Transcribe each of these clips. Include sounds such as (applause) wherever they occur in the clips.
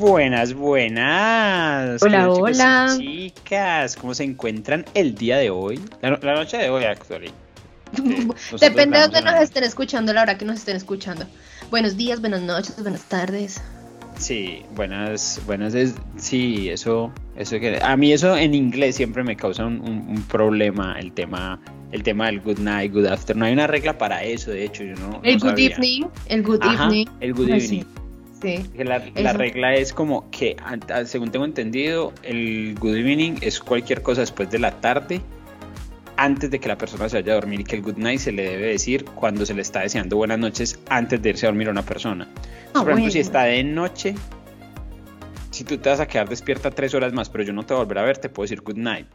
Buenas, buenas. Hola, ¿Qué tal, chicos y hola. Chicas, ¿cómo se encuentran el día de hoy? La, no- la noche de hoy, actually. (laughs) nosotros Depende de dónde nos estén escuchando, la hora que nos estén escuchando. Buenos días, buenas noches, buenas tardes. Sí, buenas, buenas. es- sí, eso, eso que a mí eso en inglés siempre me causa un, un- un problema el tema, el tema del good night, good afternoon. Hay una regla para eso, de hecho, yo no. El no good sabía. evening, el good Ajá, evening. el good evening. Sí. Que La, la regla es como que, según tengo entendido, el good evening es cualquier cosa después de la tarde, antes de que la persona se vaya a dormir, y que el good night se le debe decir cuando se le está deseando buenas noches antes de irse a dormir a una persona. Ah, Por ejemplo, si bueno. está de noche, si tú te vas a quedar despierta tres horas más, pero yo no te voy a volver a ver, te puedo decir good night.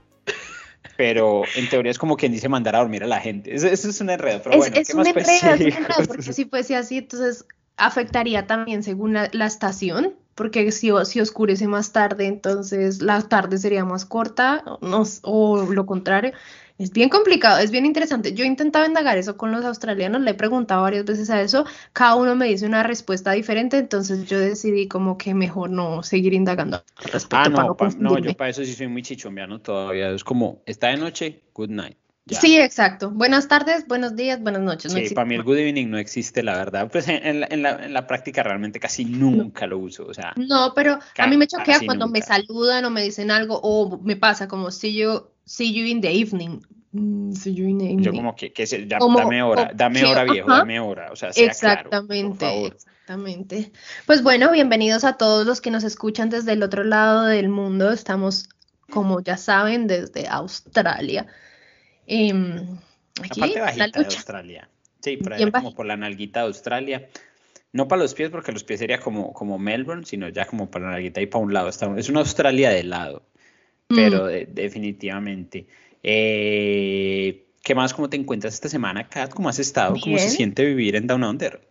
Pero en teoría es como quien dice mandar a dormir a la gente. Eso, eso es un enredo, pero es, bueno, es ¿qué un más enredo, es un Sí, enredo, porque si fuese así, entonces afectaría también según la, la estación, porque si, si oscurece más tarde, entonces la tarde sería más corta, o no o lo contrario. Es bien complicado, es bien interesante. Yo he intentado indagar eso con los australianos, le he preguntado varias veces a eso, cada uno me dice una respuesta diferente, entonces yo decidí como que mejor no seguir indagando al respecto Ah, para no, no pa- no, yo para eso sí soy muy chichombiano todavía. Es como, está de noche, good night. Ya. Sí, exacto. Buenas tardes, buenos días, buenas noches. no Sí, existe para mí el good evening no existe, la verdad. Pues en, en la, en la- en la práctica realmente casi nunca lo uso. O sea, No, pero a mí me choquea cuando me saludan o me dicen algo o me pasa como see you, see you in the evening. Mm, see you in the yo evening. como que, que se- ya, Como- dame hora, o dame que- hora viejo, ajá. dame hora. O sea, sea claro, por Exactamente, favor. exactamente. Pues bueno, bienvenidos a todos los que nos escuchan desde el otro lado del mundo. Estamos, como ya saben, desde Australia. Em, aquí, La parte la bajita de. Australia. Sí, por allá como por la nalguita de Australia. No para los pies, porque los pies sería como, como Melbourne, sino ya como para la nalguita y para un lado. Está- es una Australia de lado, Mm. pero de- definitivamente. Eh, ¿qué más? ¿Cómo te encuentras esta semana, Kat? ¿Cómo has estado? ¿Cómo se siente vivir en Down Under?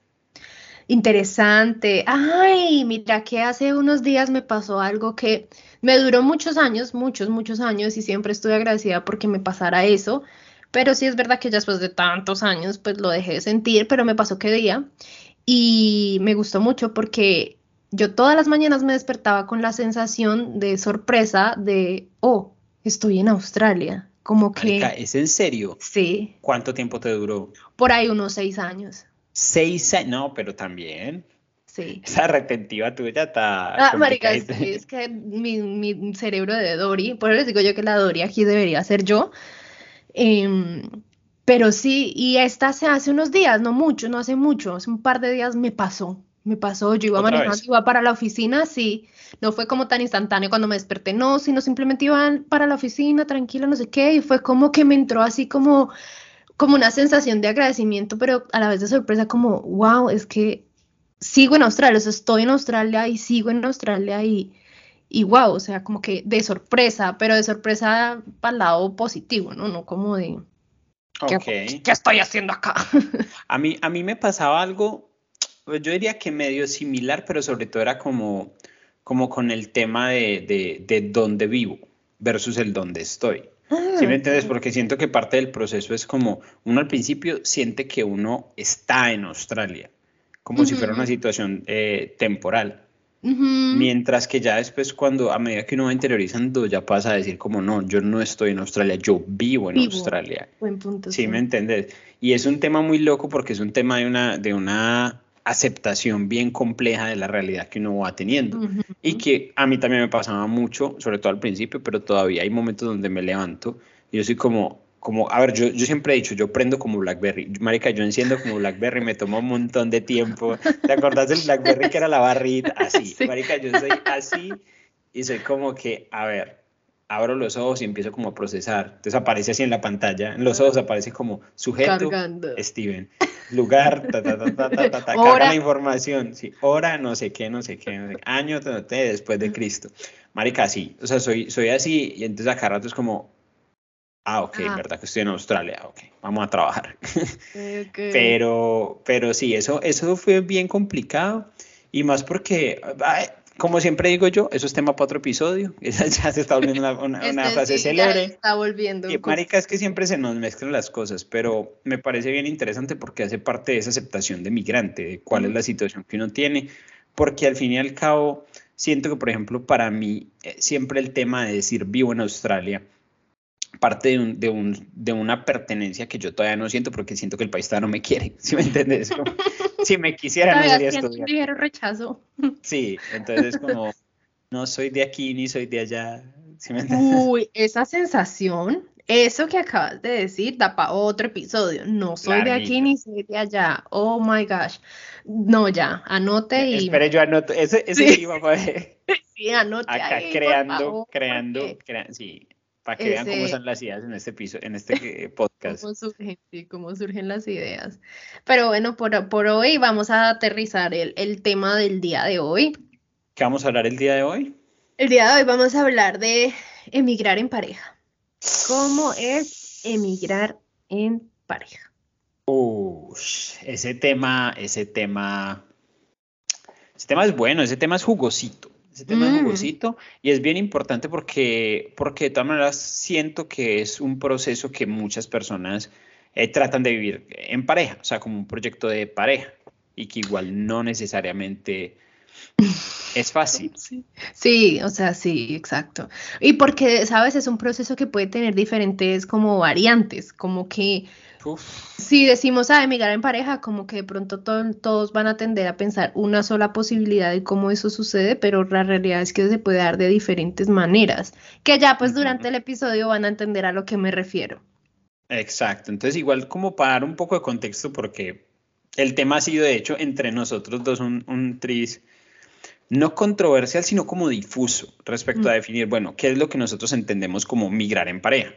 Interesante. Ay, mira que hace unos días me pasó algo que me duró muchos años, muchos, muchos años y siempre estuve agradecida porque me pasara eso. Pero sí es verdad que ya después de tantos años pues lo dejé de sentir, pero me pasó que día y me gustó mucho porque yo todas las mañanas me despertaba con la sensación de sorpresa de, oh, estoy en Australia. Como Marica, que ¿es en serio? sí, ¿Cuánto tiempo te duró? por ahí unos seis años. Seis años. No, pero también. Sí. Esa retentiva tuya está Ah, marica, es, es que mi, mi cerebro de Dory, por eso les digo yo que la Dory aquí debería ser yo. Em, pero sí, y esta se hace unos días, no mucho, no hace mucho, hace un par de días me pasó, me pasó, yo iba ¿Otra manejando, iba para la oficina, sí, no fue como tan instantáneo cuando me desperté, no, sino simplemente iba para la oficina, tranquila, no sé qué, y fue como que me entró así como, como una sensación de agradecimiento, pero a la vez de sorpresa, como, wow, es que sigo en Australia, o sea, estoy en Australia y sigo en Australia y, y wow, o sea, como que de sorpresa, pero de sorpresa para el lado positivo, ¿no? No como de, ¿qué, Ok. qué estoy haciendo acá? (laughs) A mí, a mí me pasaba algo, pues yo diría que medio similar, pero sobre todo era como, como con el tema de, de, de dónde vivo versus el dónde estoy. ¿Sí me entiendes? Porque siento que parte del proceso es como uno al principio siente que uno está en Australia, como si fuera una situación eh, temporal. Ujú. Mientras que ya después, cuando a medida que uno va interiorizando, ya pasa a decir como no, yo no estoy en Australia, yo vivo en Vivo. Australia. Buen punto, Sí, sí. me entendés. Y es un tema muy loco porque es un tema de una, de una aceptación bien compleja de la realidad que uno va teniendo. Ujú. Y que a mí también me pasaba mucho, sobre todo al principio, pero todavía hay momentos donde me levanto y yo soy como, como, a ver, yo, yo siempre he dicho, yo prendo como BlackBerry. Marica, yo enciendo como BlackBerry, me toma un montón de tiempo. ¿Te acordás del BlackBerry que era la barrita? Así, (laughs) Sí. marica, yo soy así y soy como que, a ver, abro los ojos y empiezo como a procesar. Entonces aparece así en la pantalla, en los ojos aparece como sujeto, Cargando. Steven, lugar, ta, ta, ta, ta, ta, ta, ta, carga la información, sí, hora, no sé qué, no sé qué, no sé qué, año, después de Cristo. Marica, sí, o sea, soy, soy así y entonces acá rato es como, ah, ok, Ah. verdad que estoy en Australia, ok, vamos a trabajar. (laughs) Ok. Pero, pero sí, eso, eso fue bien complicado y más porque, ay, como siempre digo yo, eso es tema para otro episodio, esa (laughs) ya se está volviendo una, una- (laughs) una Este frase sí célebre. está volviendo. Y, marica, es que siempre se nos mezclan las cosas, pero me parece bien interesante porque hace parte de esa aceptación de migrante, de cuál es la situación que uno tiene, porque al fin y al cabo, siento que, por ejemplo, para mí, eh, siempre el tema de decir vivo en Australia parte de, un, de, un, de, una pertenencia que yo todavía no siento porque siento que el país todavía no me quiere, (laughs) ¿sí me entiendes? si me quisiera, no sería estudiar. rechazo. Sí, entonces como, no soy de aquí ni soy de allá, ¿sí me entiendes? Uy, esa sensación eso que acabas de decir da para otro episodio. No soy de aquí ni soy de allá. Oh my gosh. No, ya, anote y. Espere, yo anoto. Ese, ese sí. iba a (laughs) Sí, anote. Acá creando, creando, sí, para que vean cómo son las ideas en este episodio, en este (laughs) podcast. Cómo surgen, sí, cómo surgen las ideas. Pero bueno, por, por hoy vamos a aterrizar el, el tema del día de hoy. ¿Qué vamos a hablar el día de hoy? El día de hoy vamos a hablar de emigrar en pareja. ¿Cómo es emigrar en pareja? ese tema, ese tema, ese tema es bueno, ese tema es jugosito. Ese tema es mm. jugosito y es bien importante porque, porque de todas maneras siento que es un proceso que muchas personas eh, tratan de vivir en pareja, o sea, como un proyecto de pareja y que igual no necesariamente (laughs) es fácil. Sí. o sea, sí, exacto. Y porque, sabes, es un proceso que puede tener diferentes como variantes, como que si decimos a emigrar en pareja, como que de pronto todos van a tender a pensar una sola posibilidad de cómo eso sucede, pero la realidad es que se puede dar de diferentes maneras, que ya pues durante el episodio van a entender a lo que me refiero. Exacto, entonces igual como para dar un poco de contexto, porque el tema ha sido de hecho entre nosotros dos un, un tris no controversial, sino como difuso respecto a definir, bueno, qué es lo que nosotros entendemos como migrar en pareja.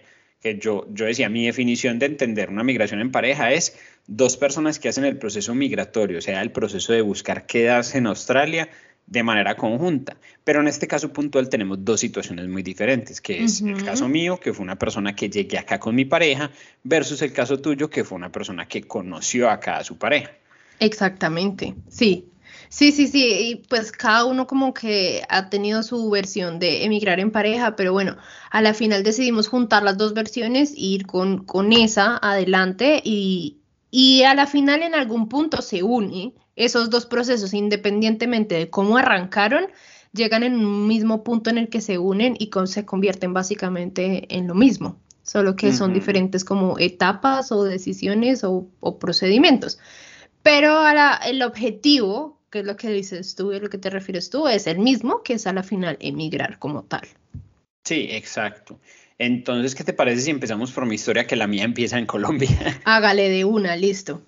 Que yo, yo decía, mi definición de entender una migración en pareja es dos personas que hacen el proceso migratorio, o sea, el proceso de buscar quedarse en Australia de manera conjunta. Pero en este caso puntual tenemos dos situaciones muy diferentes, que es el caso mío, que fue una persona que llegué acá con mi pareja, versus el caso tuyo, que fue una persona que conoció acá a su pareja. Exactamente, sí, Sí, sí, sí, y pues cada uno como que ha tenido su versión de emigrar en pareja, pero bueno, a la final decidimos juntar las dos versiones e ir con, con esa adelante y, y a la final en algún punto se unen esos dos procesos independientemente de cómo arrancaron, llegan en un mismo punto en el que se unen y se convierten básicamente en lo mismo, solo que son diferentes como etapas o decisiones o, o procedimientos. Pero ahora el objetivo que es lo que dices tú y lo que te refieres tú, es el mismo, que es a la final emigrar como tal. Sí, exacto. Entonces, ¿qué te parece si empezamos por mi historia, que la mía empieza en Colombia? (laughs) Hágale de una, listo.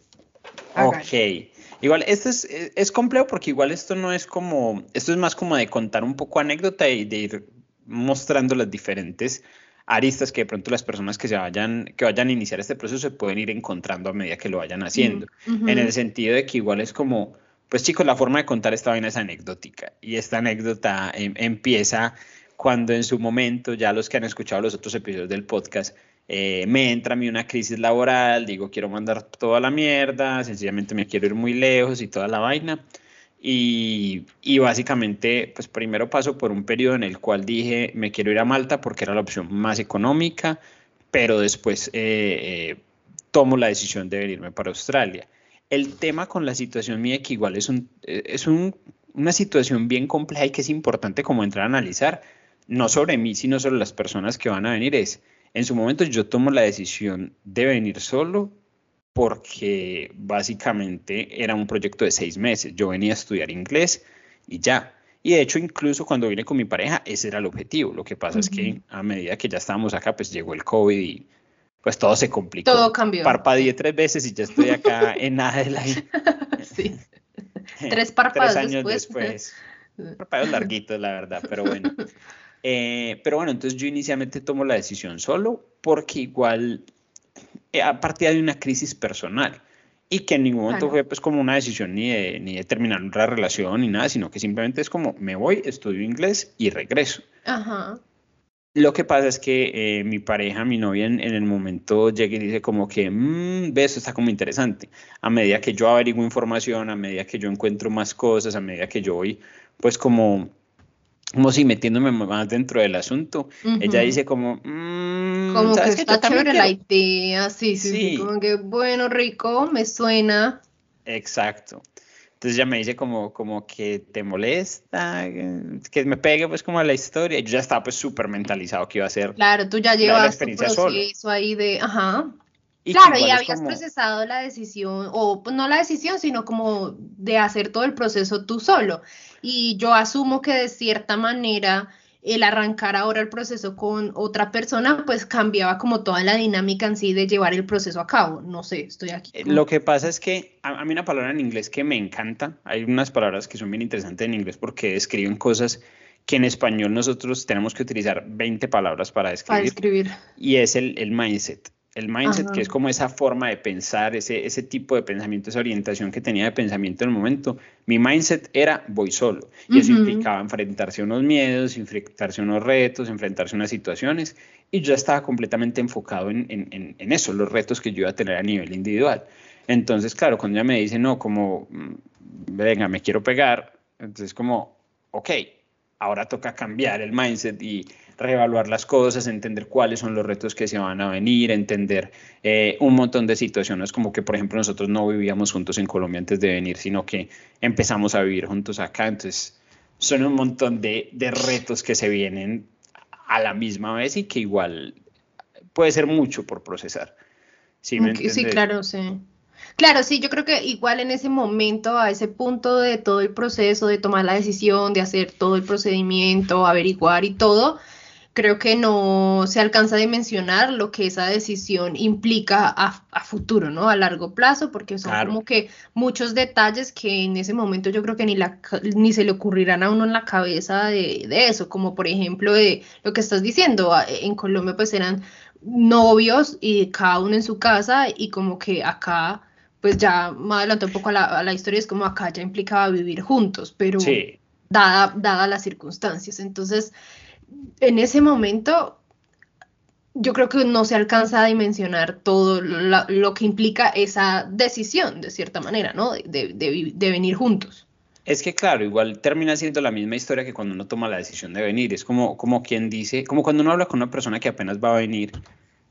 Ok. Igual, esto es, es, complejo porque igual esto no es como, esto es más como de contar un poco anécdota y de ir mostrando las diferentes aristas que de pronto las personas que se vayan, que vayan a iniciar este proceso se pueden ir encontrando a medida que lo vayan haciendo. En el sentido de que igual es como, pues chicos, la forma de contar esta vaina es anecdótica y esta anécdota em, empieza cuando en su momento, ya los que han escuchado los otros episodios del podcast, eh, me entra a mí una crisis laboral, digo, quiero mandar toda la mierda, sencillamente me quiero ir muy lejos y toda la vaina. Y, y, básicamente, pues primero paso por un periodo en el cual dije, me quiero ir a Malta porque era la opción más económica, pero después eh, eh, tomo la decisión de venirme para Australia. El tema con la situación mía, que igual es, un, es una situación bien compleja y que es importante como entrar a analizar, no sobre mí, sino sobre las personas que van a venir, es, en su momento yo tomo la decisión de venir solo porque básicamente era un proyecto de seis meses. Yo venía a estudiar inglés y ya. Y de hecho, incluso cuando vine con mi pareja, ese era el objetivo. Lo que pasa es que a medida que ya estábamos acá, pues llegó el COVID y pues todo se complicó. Todo cambió. Parpadeé tres veces y ya estoy acá (laughs) en nada de la... sí. (laughs) Tres parpadeos tres años después. Parpadeos (laughs) larguitos, la verdad, pero bueno. Eh, pero bueno, entonces yo inicialmente tomo la decisión solo porque igual eh, a partir de una crisis personal y que en ningún momento fue pues como una decisión ni de, ni de terminar una relación ni nada, sino que simplemente es como me voy, estudio inglés y regreso. Ajá. Lo que pasa es que eh, mi pareja, mi novia, en, el momento llega y dice como que, mmm, ve, eso está como interesante. A medida que yo averiguo información, a medida que yo encuentro más cosas, a medida que yo voy, pues como, como si metiéndome más dentro del asunto, ella dice como, mmm, como que está chévere la idea, sí, sí, sí, como que, bueno, rico, me suena. Exacto. Entonces ella me dice como, como que te molesta, que me pegue pues como a la historia. Y yo ya estaba pues súper mentalizado que iba a ser. Claro, tú ya llevas tu proceso ahí de, ajá. claro, y habías procesado la decisión, o pues, no la decisión, sino como de hacer todo el proceso tú solo. Y yo asumo que de cierta manera el arrancar ahora el proceso con otra persona, pues cambiaba como toda la dinámica en sí de llevar el proceso a cabo. No sé, estoy aquí. Eh, lo que pasa es que a, mí una palabra en inglés que me encanta, hay unas palabras que son bien interesantes en inglés porque describen cosas que en español nosotros tenemos que utilizar 20 palabras para describir. Para describir. Y es el, el mindset. El mindset, que es como esa forma de pensar, ese, ese tipo de pensamiento, esa orientación que tenía de pensamiento en el momento. Mi mindset era voy solo. Y eso implicaba enfrentarse a unos miedos, enfrentarse a unos retos, enfrentarse a unas situaciones. Y yo estaba completamente enfocado en, en, en eso, los retos que yo iba a tener a nivel individual. Entonces, claro, cuando ella me dice, no, como, mm, venga, me quiero pegar, entonces como, ok, ahora toca cambiar el mindset y reevaluar las cosas, entender cuáles son los retos que se van a venir, entender eh, un montón de situaciones, como que por ejemplo nosotros no vivíamos juntos en Colombia antes de venir, sino que empezamos a vivir juntos acá, entonces son un montón de, de retos que se vienen a la misma vez y que igual puede ser mucho por procesar. Sí, sí claro, sí. Claro, sí, yo creo que igual en ese momento, a ese punto de todo el proceso, de tomar la decisión, de hacer todo el procedimiento, averiguar y todo, creo que no se alcanza a dimensionar lo que esa decisión implica a, futuro, ¿no? A largo plazo, porque son como que muchos detalles que en ese momento yo creo que ni, la, ni se le ocurrirán a uno en la cabeza de, eso, como por ejemplo de lo que estás diciendo, en Colombia pues eran novios y cada uno en su casa y como que acá pues ya más adelante un poco a la, historia es como acá ya implicaba vivir juntos, pero dada, dada las circunstancias. Entonces, en ese momento, yo creo que no se alcanza a dimensionar todo lo, que implica esa decisión, de cierta manera, ¿no? De, venir juntos. Es que claro, igual termina siendo la misma historia que cuando uno toma la decisión de venir. Es como, como quien dice, como cuando uno habla con una persona que apenas va a venir,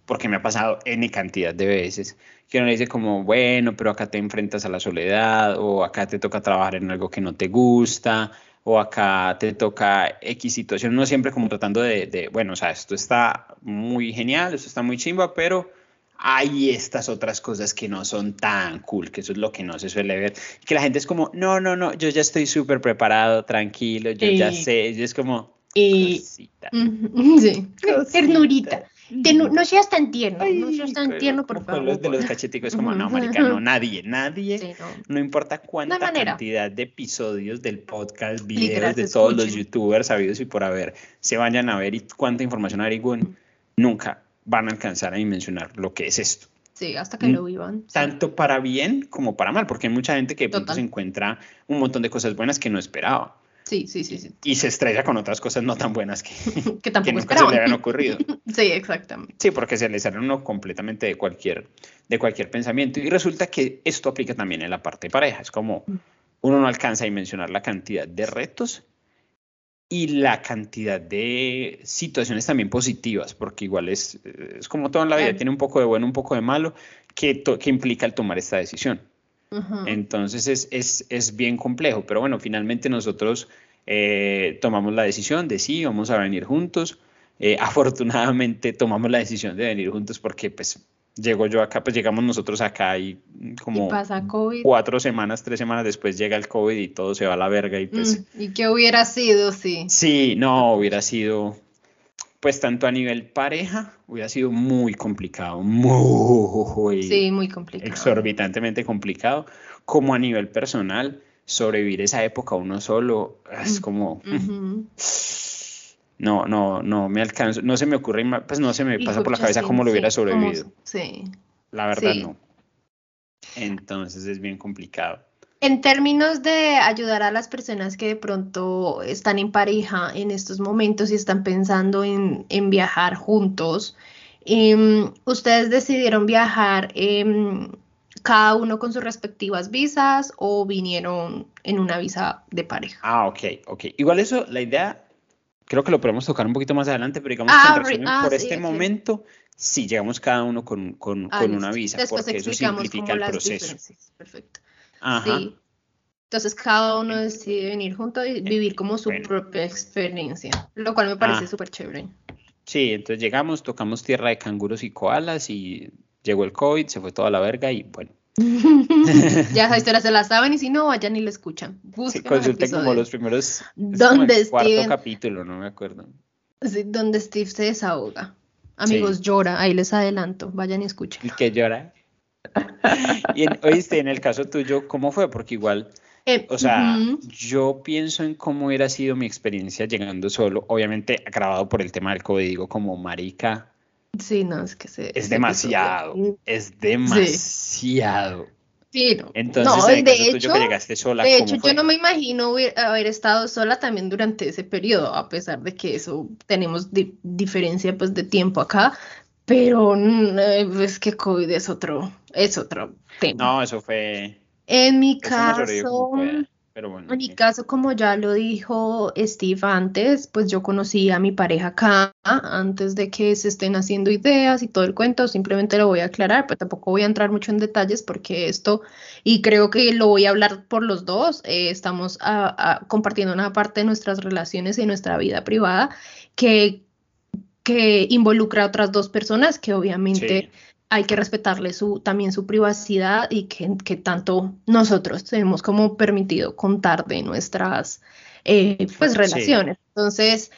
porque me ha pasado N cantidad de veces, que uno le dice como, bueno, pero acá te enfrentas a la soledad, o acá te toca trabajar en algo que no te gusta, o acá te toca X situación, no siempre como tratando de, bueno, o sea, esto está muy genial, esto está muy chimba, pero hay estas otras cosas que no son tan cool, que eso es lo que no se suele ver, que la gente es como, no, no, no, yo ya estoy súper preparado, tranquilo, yo ya sé, y es como... Y, cosita, (laughs) sí, ternurita no seas tan tierno, no seas tan tierno, por favor. Los de los cacheticos, como, no, marica, no, nadie, nadie, no. importa cuánta cantidad de episodios del podcast, videos de todos los youtubers sabidos y por haber, se vayan a ver y cuánta información averigüen, nunca van a alcanzar a dimensionar lo que es esto. Sí, hasta que lo vivan. Tanto para bien como para mal, porque hay mucha gente que de pronto se encuentra un montón de cosas buenas que no esperaba. Sí, sí, sí, sí. Y se estrella con otras cosas no tan buenas que, (laughs) que, tampoco nunca se le habían ocurrido. (laughs) sí, exactamente. Sí, porque se le sale uno completamente de cualquier, de cualquier pensamiento. Y resulta que esto aplica también en la parte de pareja. Es como mm. uno no alcanza a dimensionar la cantidad de retos y la cantidad de situaciones también positivas, porque igual es, es como todo en la vida, tiene un poco de bueno, un poco de malo, que, que implica el tomar esta decisión. Entonces es, es, es, bien complejo, pero bueno, finalmente nosotros eh, tomamos la decisión de sí, vamos a venir juntos. Eh, (laughs) afortunadamente tomamos la decisión de venir juntos porque pues llego yo acá, pues llegamos nosotros acá y como cuatro semanas, tres semanas después llega el COVID y todo se va a la verga y pues... Mm, ¿Y qué hubiera sido, sí? Sí, no, hubiera sido pues tanto a nivel pareja hubiera sido muy complicado, muy, sí, muy complicado. exorbitantemente complicado, como a nivel personal, sobrevivir esa época uno solo es mm, como... No, no, no me alcanzo, no se me ocurre, pues no se me pasa por la cabeza cómo lo hubiera sobrevivido. Sí. La verdad no. Entonces es bien complicado. En términos de ayudar a las personas que de pronto están en pareja en estos momentos y están pensando en, viajar juntos, em, ustedes decidieron viajar em, cada uno con sus respectivas visas o vinieron en una visa de pareja. Ah, ok, ok. Igual eso, la idea, creo que lo podemos tocar un poquito más adelante, pero digamos que en ah, por este momento, sí, llegamos cada uno con, con, ah, una visa, porque eso simplifica el proceso. Perfecto. Sí. Entonces cada uno decide venir junto y vivir como su propia experiencia, lo cual me parece ah. súper chévere. Sí, entonces llegamos, tocamos tierra de canguros y koalas y llegó el COVID, se fue toda la verga y bueno. (laughs) ya esa (laughs) historia se la saben y si no, vayan y la escuchan. Sí, consulten como los primeros. ¿Dónde cuarto capítulo, no me acuerdo. Sí, donde Steve se desahoga. Amigos, llora, ahí les adelanto, vayan y escuchen. ¿Y que llora? Y oíste, en el caso tuyo, ¿cómo fue? Porque igual eh, o sea, yo pienso en cómo hubiera sido mi experiencia llegando solo, obviamente agravado por el tema del COVID, digo como marica. Sí, no, es que se, es demasiado, es demasiado. Sí, no. Entonces, de hecho, que llegaste sola, de hecho yo no me imagino haber estado sola también durante ese periodo, a pesar de que eso tenemos diferencia pues de tiempo acá, pero mm, eh, es que COVID es otro, es otro tema. No, eso fue, en mi caso, en mi caso, como ya lo dijo Steve antes, pues yo conocí a mi pareja acá antes de que se estén haciendo ideas y todo el cuento, simplemente lo voy a aclarar, pero tampoco voy a entrar mucho en detalles porque esto, y creo que lo voy a hablar por los dos, eh, estamos compartiendo una parte de nuestras relaciones y nuestra vida privada que, que involucra a otras dos personas que obviamente hay que respetarle su, también su privacidad y que, que tanto nosotros tenemos como permitido contar de nuestras eh, pues, relaciones. Entonces,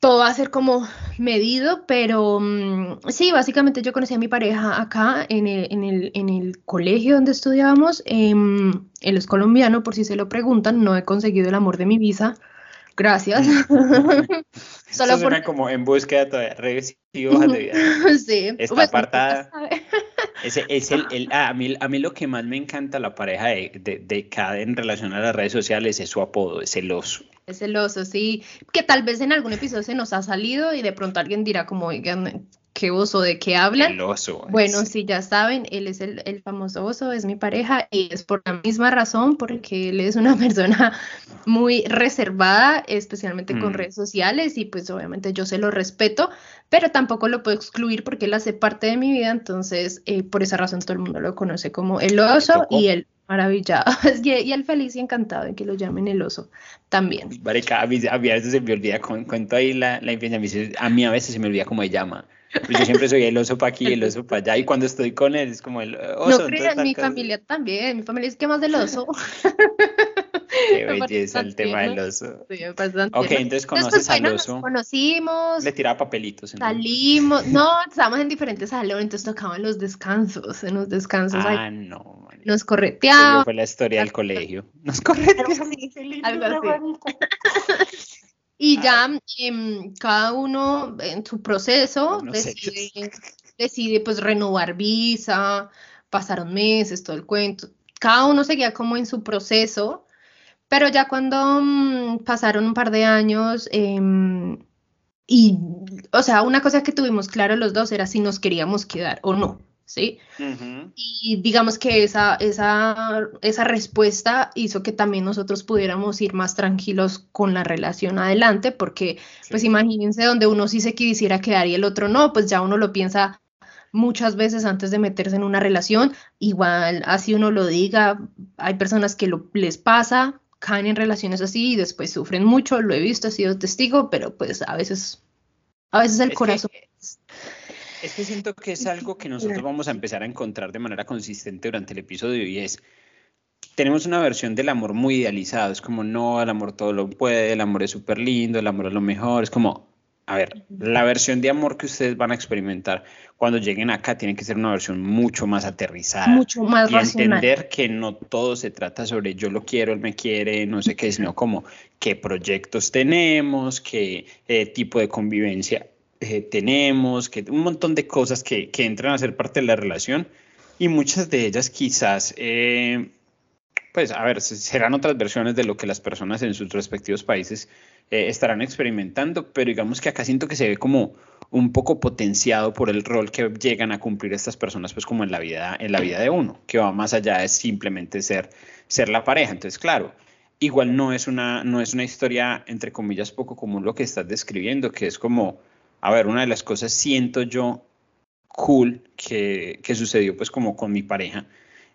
todo va a ser como medido, pero mm, sí, básicamente yo conocí a mi pareja acá en el, en el, en el colegio donde estudiábamos. Em, él es colombiano, por si se lo preguntan, no he conseguido el amor de mi vida. Gracias. (laughs) Solo suena como en búsqueda todavía, hojas de vida. (laughs) Sí. Está pues, apartada. (laughs) Ese es el, el ah, a, mí, a mí lo que más me encanta la pareja de, de, de cada en relación a las redes sociales es su apodo, es el oso. Es el oso, sí. Que tal vez en algún episodio se nos ha salido y de pronto alguien dirá como, oigan, qué oso, de qué hablan. El oso. Bueno, sí, ya saben, él es el, el, famoso oso, es mi pareja y es por la misma razón, porque él es una (laughs) persona muy reservada, especialmente con mm. redes sociales y pues obviamente yo se lo respeto, pero tampoco lo puedo excluir porque él hace parte de mi vida, entonces eh, por esa razón todo el mundo lo conoce como el oso y el maravillado (laughs) y, el feliz y encantado de que lo llamen el oso también. Marica, a mí, a, veces se me olvida, cuento ahí la, la a mí a veces se me olvida cómo se llama. Pues yo siempre soy el oso para aquí, el oso para allá, y cuando estoy con él es como el oso. No creas, mi familia también, mi familia es que más del oso. (laughs) Qué (laughs) belleza el tema del oso. Sí, ok, entonces conoces al oso. conocimos. Le tiraba papelitos. Salimos, no, estábamos en diferentes salones, entonces tocaban los descansos, en los descansos. Ah, no. Nos correteaba. fue la historia del colegio. Nos correteaba. Algo así. (laughs) Y ya em, cada uno en su proceso decide, pues renovar visa, pasaron meses, todo el cuento. Cada uno seguía como en su proceso, pero ya cuando mm, pasaron un par de años em, y, o sea, una cosa que tuvimos claro los dos era si nos queríamos quedar o no. ¿Sí? Y digamos que esa, esa, esa respuesta hizo que también nosotros pudiéramos ir más tranquilos con la relación adelante, porque pues imagínense donde uno sí se quisiera quedar y el otro no, pues ya uno lo piensa muchas veces antes de meterse en una relación, igual así uno lo diga, hay personas que lo, les pasa, caen en relaciones así y después sufren mucho, lo he visto, he sido testigo, pero pues a veces, a veces el corazón... Es que siento que es algo que nosotros vamos a empezar a encontrar de manera consistente durante el episodio y es, tenemos una versión del amor muy idealizada, es como, no, el amor todo lo puede, el amor es súper lindo, el amor es lo mejor, es como, a ver, la versión de amor que ustedes van a experimentar cuando lleguen acá tiene que ser una versión mucho más aterrizada. Mucho más y entender que no todo se trata sobre yo lo quiero, él me quiere, no sé qué, sino como qué proyectos tenemos, qué eh, tipo de convivencia eh, tenemos, que un montón de cosas que, que, entran a ser parte de la relación y muchas de ellas quizás, eh, pues a ver, serán otras versiones de lo que las personas en sus respectivos países eh, estarán experimentando, pero digamos que acá siento que se ve como un poco potenciado por el rol que llegan a cumplir estas personas, pues como en la vida, en la vida de uno, que va más allá de simplemente ser, ser la pareja. Entonces, claro, igual no es una, no es una historia, entre comillas, poco común lo que estás describiendo, que es como a ver, una de las cosas siento yo cool que, que sucedió pues como con mi pareja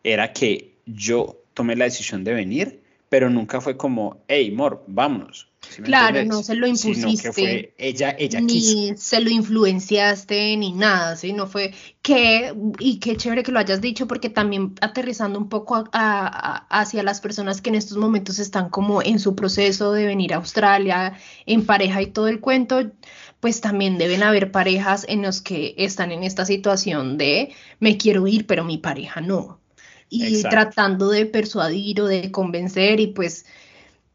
era que yo tomé la decisión de venir pero nunca fue como, hey, Mor, vámonos. claro, no se lo impusiste. que fue, ella, ella ni se lo influenciaste, ni nada, ¿sí? No fue que, y qué chévere que lo hayas dicho, porque también aterrizando un poco hacia las personas que en estos momentos están como en su proceso de venir a Australia, en pareja y todo el cuento, pues también deben haber parejas en los que están en esta situación de me quiero ir, pero mi pareja no y tratando de persuadir o de convencer y pues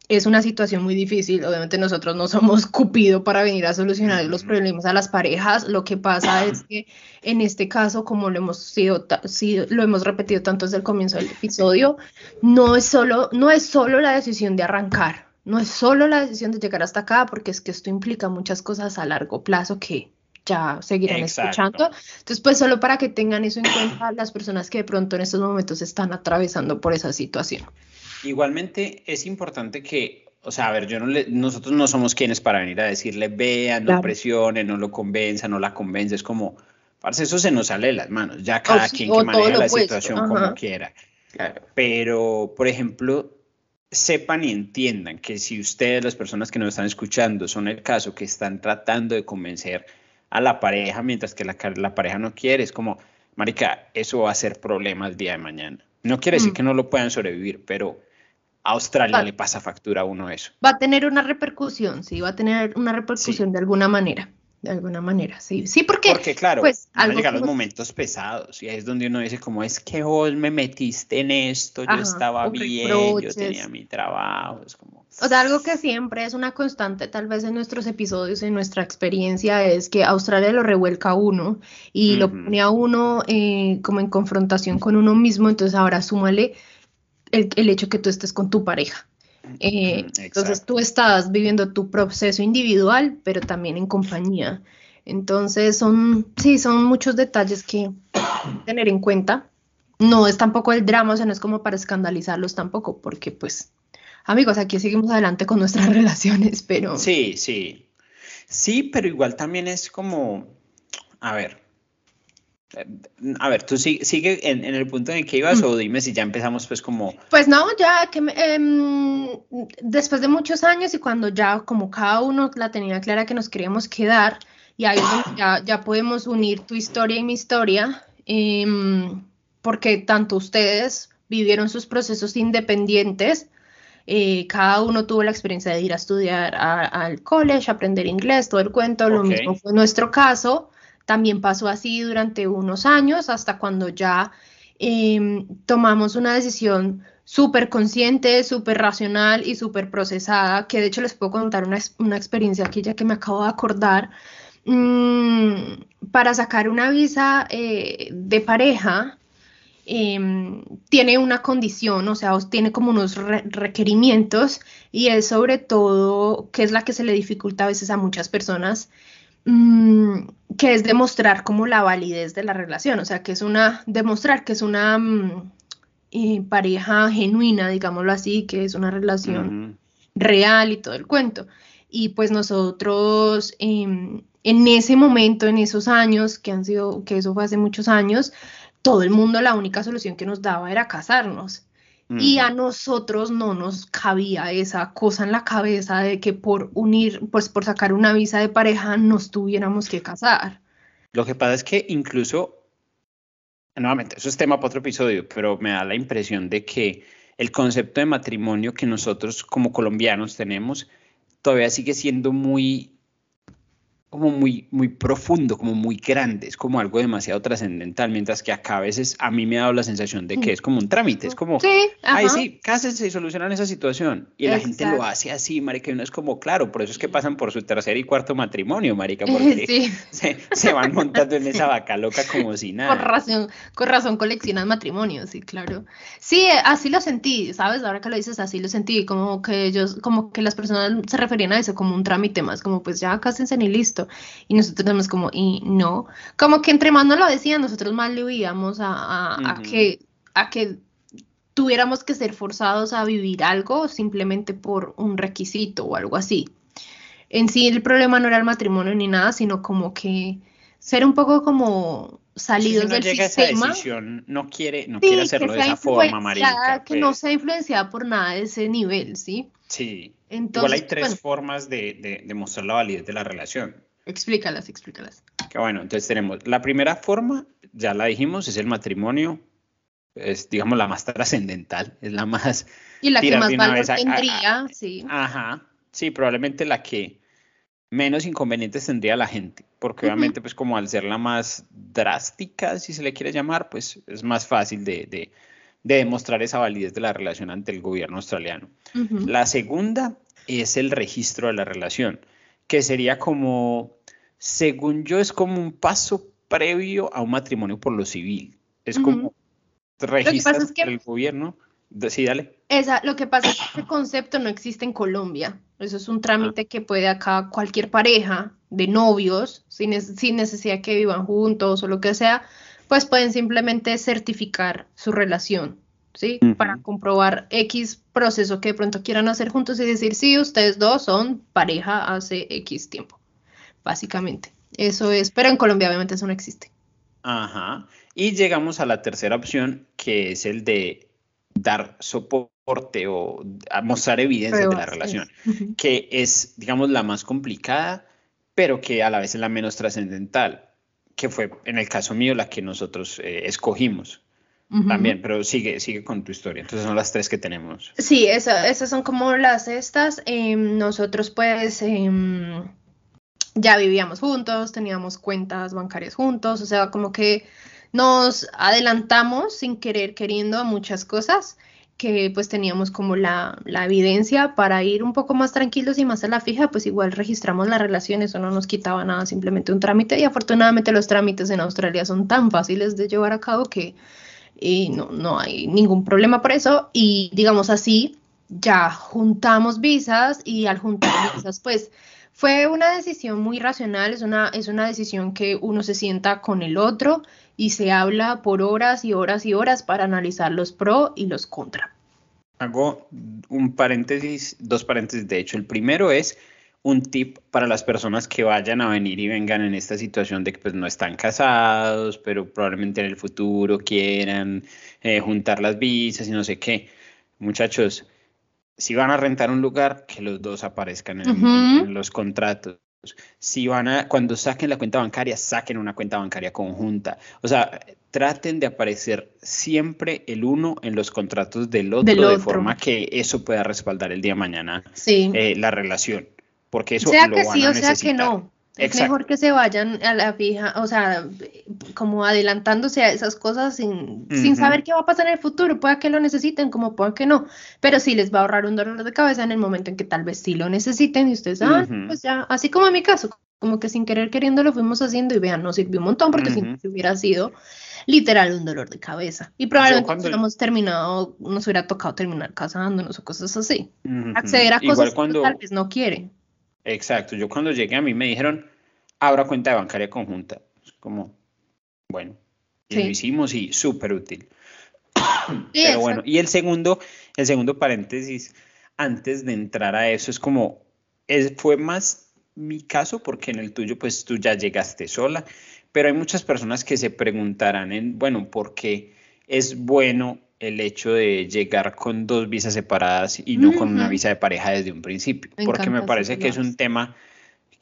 es una situación muy difícil. Obviamente nosotros no somos (laughs) Cupido para venir a solucionar los problemas a las parejas. Lo que pasa (clears throat) es que en este caso, como lo hemos sido, lo hemos repetido tanto desde el comienzo del episodio, no es solo, no es solo la decisión de arrancar, no es solo la decisión de llegar hasta acá, porque es que esto implica muchas cosas a largo plazo que ya seguirán escuchando. Entonces, pues solo para que tengan eso en cuenta las personas que de pronto en estos momentos están atravesando por esa situación. Igualmente es importante que, o sea, a ver, yo no le, nosotros no somos quienes para venir a decirle, vean, no presione, no lo convenza, no la convence, es como, parce, eso se nos sale de las manos, ya cada quien que maneja la situación como quiera. Pero, por ejemplo, sepan y entiendan que si ustedes, las personas que nos están escuchando, son el caso que están tratando de convencer a la pareja mientras que la, la pareja no quiere. Es como, marica, eso va a ser problema el día de mañana. No quiere decir mm. que no lo puedan sobrevivir, pero a Australia le pasa factura a uno eso. Va a tener una repercusión, sí, va a tener una repercusión de alguna manera de alguna manera, sí, sí, porque, porque claro, pues, van a llegar los momentos pesados y ahí es donde uno dice como es que vos me metiste en esto, yo estaba bien, yo tenía mi trabajo, es como... O sea, algo que siempre es una constante tal vez en nuestros episodios, en nuestra experiencia, es que Australia lo revuelca a uno y lo pone a uno eh, como en confrontación con uno mismo, entonces ahora súmale el, el hecho que tú estés con tu pareja. Eh, entonces tú estás viviendo tu proceso individual, pero también en compañía. Entonces son, sí, son muchos detalles que (coughs) tener en cuenta. No es tampoco el drama, o sea, no es como para escandalizarlos tampoco, porque pues, amigos, aquí seguimos adelante con nuestras (laughs) relaciones, pero... Sí, sí. Sí, pero igual también es como, a ver, a ver, tú sigue, en, el punto en el que ibas mm. o dime si ya empezamos pues como... Pues no, ya que em, después de muchos años y cuando ya como cada uno la tenía clara que nos queríamos quedar y ahí ya, ya podemos unir tu historia y mi historia, em, porque tanto ustedes vivieron sus procesos independientes, eh, cada uno tuvo la experiencia de ir a estudiar al college, aprender inglés, todo el cuento, lo mismo fue nuestro caso. También pasó así durante unos años hasta cuando ya em, tomamos una decisión súper consciente, súper racional y súper procesada, que de hecho les puedo contar una, experiencia aquí ya que me acabo de acordar. Mm, para sacar una visa eh, de pareja, em, tiene una condición, o sea, tiene como unos requerimientos y es sobre todo, que es la que se le dificulta a veces a muchas personas, Mm, que es demostrar como la validez de la relación, o sea, que es una, demostrar que es una mm, eh, pareja genuina, digámoslo así, que es una relación real y todo el cuento. Y pues nosotros em, en ese momento, en esos años, que han sido, que eso fue hace muchos años, todo el mundo la única solución que nos daba era casarnos. Y a nosotros no nos cabía esa cosa en la cabeza de que por unir, pues por sacar una visa de pareja nos tuviéramos que casar. Lo que pasa es que incluso, nuevamente, eso es tema para otro episodio, pero me da la impresión de que el concepto de matrimonio que nosotros como colombianos tenemos todavía sigue siendo muy como muy, muy profundo, como muy grande, es como algo demasiado trascendental, mientras que acá a veces a mí me ha dado la sensación de que es como un trámite, es como, sí, ay, sí, cásense y solucionan esa situación. Y la gente lo hace así, marica, y uno es como, claro, por eso es que pasan por su tercer y cuarto matrimonio, marica, (laughs) porque (laughs) se, van montando en esa vaca loca como si nada. Con razón, con razón coleccionan matrimonios, sí, claro. Sí, así lo sentí, ¿sabes? Ahora que lo dices, así lo sentí, como que ellos, como que las personas se referían a eso como un trámite más, como pues ya cásense y listo. Y nosotros tenemos como, y no, como que entre más nos lo decían, nosotros más le oíamos a, que, a que tuviéramos que ser forzados a vivir algo simplemente por un requisito o algo así. En sí el problema no era el matrimonio ni nada, sino como que ser un poco como salidos si no del llega a esa sistema. decisión, no quiere, no Sí, quiere hacerlo de esa forma, marica. que no pues. sea influenciada por nada de ese nivel, ¿sí? Sí. Entonces, Igual hay tres bueno, formas de, de, de mostrar la validez de la relación. Explícalas, explícalas. Que bueno, entonces tenemos la primera forma, ya la dijimos, es el matrimonio. Es, digamos, la más trascendental, es la más, Y la que más valor vez a- a- tendría, sí. ajá, sí, probablemente la que menos inconvenientes tendría la gente, porque obviamente, pues como al ser la más drástica, si se le quiere llamar, pues es más fácil de, de, de demostrar esa validez de la relación ante el gobierno australiano. La segunda es el registro de la relación, que sería como, según yo, es como un paso previo a un matrimonio por lo civil. Es como es que- el gobierno. Sí, dale. Esa, lo que pasa es que ese concepto no existe en Colombia. Eso es un Ah. trámite que puede acá cualquier pareja de novios, sin, sin necesidad que vivan juntos o lo que sea, pues pueden simplemente certificar su relación, ¿sí? Para comprobar X proceso que de pronto quieran hacer juntos y decir, sí, ustedes dos son pareja hace X tiempo, básicamente. Eso es, pero en Colombia obviamente eso no existe. Ajá. Y llegamos a la tercera opción, que es el de dar soporte o mostrar evidencia de la relación. es. Que es, digamos, la más complicada, pero que a la vez es la menos trascendental, que fue en el caso mío la que nosotros eh, escogimos También, pero sigue, sigue con tu historia. Entonces son las tres que tenemos. Sí, esa- esas son como las estas. em, nosotros pues em, ya vivíamos juntos, teníamos cuentas bancarias juntos, o sea, como que nos adelantamos sin querer, queriendo a muchas cosas que pues teníamos como la, la evidencia para ir un poco más tranquilos y más a la fija, pues igual registramos la relación, eso no nos quitaba nada, simplemente un trámite y afortunadamente los trámites en Australia son tan fáciles de llevar a cabo que y no, no hay ningún problema por eso. Y digamos así, ya juntamos visas y al juntar (coughs) visas, pues fue una decisión muy racional, es una, es una decisión que uno se sienta con el otro y se habla por horas y horas y horas para analizar los pro y los contra. Hago un paréntesis, dos paréntesis, de hecho. El primero es un tip para las personas que vayan a venir y vengan en esta situación de que pues no están casados, pero probablemente en el futuro quieran eh, juntar las visas y no sé qué. Muchachos, si van a rentar un lugar, que los dos aparezcan en, Ujú. en- en los contratos. Si van a, cuando saquen la cuenta bancaria, saquen una cuenta bancaria conjunta. O sea, traten de aparecer siempre el uno en los contratos del otro, Del de forma que eso pueda respaldar el día de mañana Sí. eh, la relación. Porque eso sea lo que van sí a o sea que no. Es mejor que se vayan a la fija, o sea, como adelantándose a esas cosas sin, sin saber qué va a pasar en el futuro. Puede que lo necesiten, como puede que no. Pero sí les va a ahorrar un dolor de cabeza en el momento en que tal vez sí lo necesiten y ustedes, ah, pues ya, así como en mi caso, como que sin querer queriendo lo fuimos haciendo y vean, nos sirvió un montón porque si no Ujú. si hubiera sido literal un dolor de cabeza. Y probablemente cuando- hubiéramos terminado, nos hubiera tocado terminar casándonos o cosas así. Acceder a cosas que tal vez no quieren. Exacto, yo cuando llegué a mí me dijeron, abra cuenta de bancaria conjunta. Es como, bueno, y lo hicimos y súper útil. (coughs) Sí, Pero bueno, y el segundo, el segundo paréntesis, antes de entrar a eso, es como, es, fue más mi caso, porque en el tuyo, pues tú ya llegaste sola, pero hay muchas personas que se preguntarán en, bueno, ¿por qué es bueno el hecho de llegar con dos visas separadas y no con una visa de pareja desde un principio? Me Porque me parece que es un tema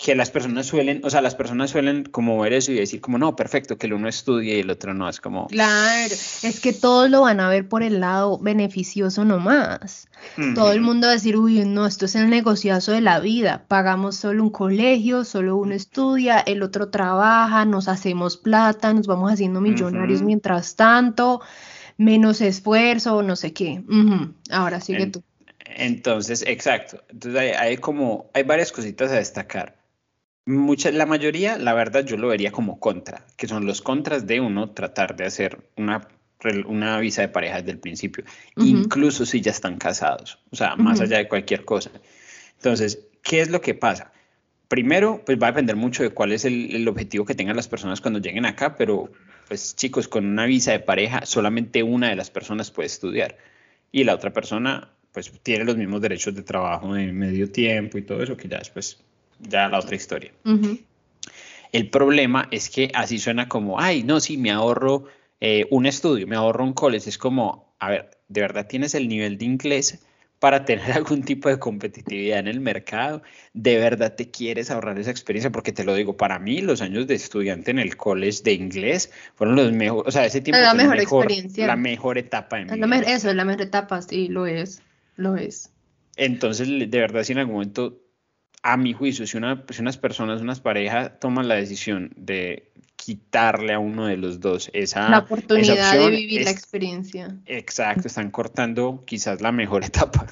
que las personas suelen, o sea, las personas suelen como ver eso y decir como, no, perfecto, que el uno estudie y el otro no, es como... Claro, es que todos lo van a ver por el lado beneficioso nomás. Todo el mundo va a decir, uy, no, esto es el negociazo de la vida. Pagamos solo un colegio, solo uno estudia, el otro trabaja, nos hacemos plata, nos vamos haciendo millonarios mientras tanto, menos esfuerzo, no sé qué. Ahora sigue En- tú. Entonces, exacto. Entonces hay, hay como, hay varias cositas a destacar. Muchas, la mayoría, la verdad, yo lo vería como contra, que son los contras de uno tratar de hacer una, una visa de pareja desde el principio, incluso si ya están casados, o sea, más allá de cualquier cosa. Entonces, ¿qué es lo que pasa? Primero, pues va a depender mucho de cuál es el, el objetivo que tengan las personas cuando lleguen acá, pero pues chicos, con una visa de pareja, solamente una de las personas puede estudiar y la otra persona pues tiene los mismos derechos de trabajo de medio tiempo y todo eso, que ya después, ya la otra historia. El problema es que así suena como, ay, no, sí, me ahorro eh, un estudio, me ahorro un college. Es como, a ver, ¿de verdad tienes el nivel de inglés para tener (laughs) algún tipo de competitividad en el mercado? ¿De verdad te quieres ahorrar esa experiencia? Porque te lo digo, para mí los años de estudiante en el college de inglés fueron los mejores, o sea, ese tiempo la fue mejor, mejor, experiencia. la mejor etapa de mi la vida. eso es la mejor etapa, sí, lo es, lo es. Entonces, de verdad, si en algún momento, a mi juicio, si, una, si unas personas, unas parejas toman la decisión de quitarle a uno de los dos esa, La esa oportunidad de vivir la es- experiencia. Exacto, están cortando quizás la mejor (laughs) etapa.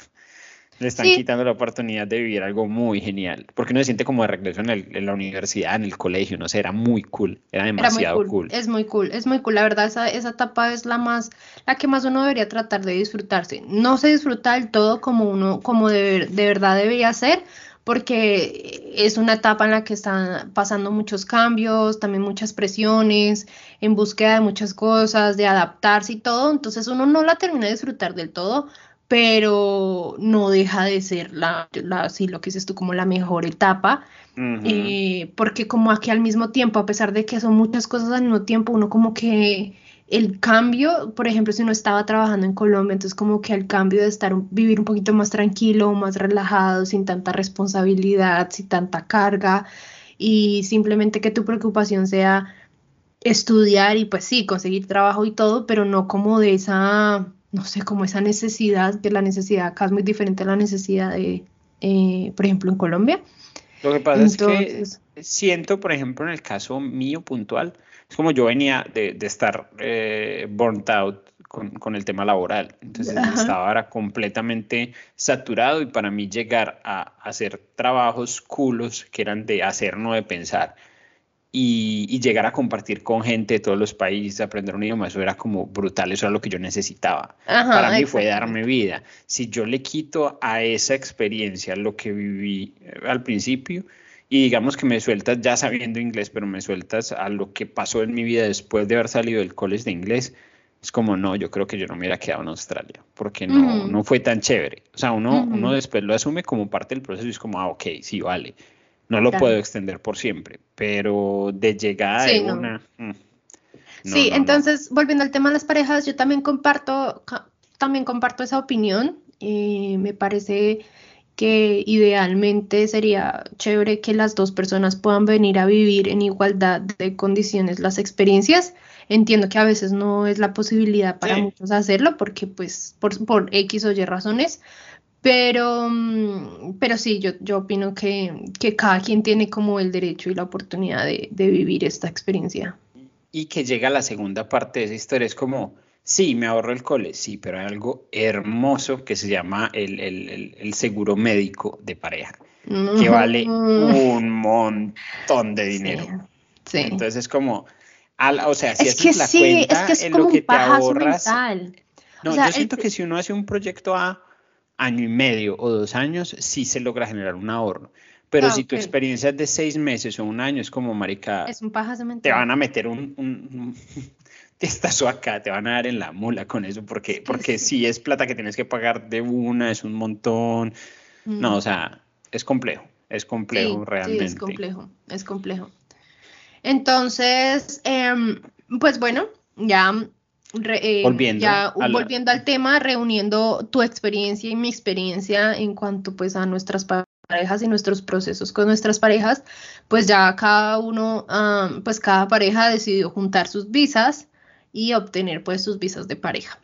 Le están Sí. quitando la oportunidad de vivir algo muy genial. Porque uno se siente como de regreso en, el- en la universidad, en el colegio, no sé, era muy cool, era demasiado cool, cool. es muy cool, es muy cool. La verdad, esa, esa etapa es la más, la que más uno debería tratar de disfrutarse. No se disfruta del todo como uno, como de, de verdad debería ser, porque es una etapa en la que están pasando muchos cambios, también muchas presiones, en búsqueda de muchas cosas, de adaptarse y todo. Entonces uno no la termina de disfrutar del todo, pero no deja de ser la, la, sí, lo que dices tú, como la mejor etapa. Eh, porque como aquí al mismo tiempo, a pesar de que son muchas cosas al mismo tiempo, uno como que el cambio, por ejemplo, si uno estaba trabajando en Colombia, entonces como que al cambio de estar, vivir un poquito más tranquilo, más relajado, sin tanta responsabilidad, sin tanta carga, y simplemente que tu preocupación sea estudiar y pues sí, conseguir trabajo y todo, pero no como de esa, no sé, como esa necesidad, que la necesidad acá es muy diferente a la necesidad de, eh, por ejemplo, en Colombia. Lo que pasa es que siento, por ejemplo, en el caso mío puntual, es como yo venía de, de estar eh, burnt out con, con el tema laboral. Entonces Ajá. estaba ahora completamente saturado y para mí llegar a hacer trabajos culos que eran de hacer, no de pensar. Y, y llegar a compartir con gente de todos los países, aprender un idioma, eso era como brutal, eso era lo que yo necesitaba. Ajá, Para mí fue darme vida. Si yo le quito a esa experiencia lo que viví eh, al principio y digamos que me sueltas ya sabiendo inglés, pero me sueltas a lo que pasó en mi vida después de haber salido del college de inglés, es como no, yo creo que yo no me hubiera quedado en Australia, porque no, Ujú. no fue tan chévere. O sea, uno, Ujú. uno después lo asume como parte del proceso y es como, ah, ok, sí, vale. No lo Claro. puedo extender por siempre, pero de llegada Sí, de no. una... mm, no, Sí, no, entonces, volviendo al tema de las parejas, yo también comparto, también comparto esa opinión. Eh, me parece que idealmente sería chévere que las dos personas puedan venir a vivir en igualdad de condiciones las experiencias. Entiendo que a veces no es la posibilidad para Sí. muchos hacerlo porque pues por, por X o Y razones, pero, mm, pero sí, yo, yo opino que, que cada quien tiene como el derecho y la oportunidad de, de vivir esta experiencia. Y que llega la segunda parte de esa historia, es como, sí, me ahorro el cole, sí, pero hay algo hermoso que se llama el, el- el- seguro médico de pareja, que vale un montón de dinero. Sí, sí. Entonces es como, al- o sea, si Es haces que la sí, es cuenta que es en como lo que un te ahorras, mental. no, O sea, yo siento el- que si uno hace un proyecto a año y medio o dos años, sí se logra generar un ahorro. Pero Ah, si tu experiencia es de seis meses o un año, es como, marica, Es un mental. te van a meter un, un, un testazo acá, te van a dar en la mula con eso, porque, porque si es plata que tienes que pagar de una, es un montón. No, Mm. o sea, es complejo, es complejo Sí, sí, realmente. es complejo, es complejo. Entonces, em, pues bueno, ya, re- em, Volviendo ya a la- volviendo al tema, reuniendo tu experiencia y mi experiencia en cuanto pues a nuestras pa- parejas y nuestros procesos con nuestras parejas, pues ya cada uno, am, pues cada pareja decidió juntar sus visas y obtener pues sus visas de pareja.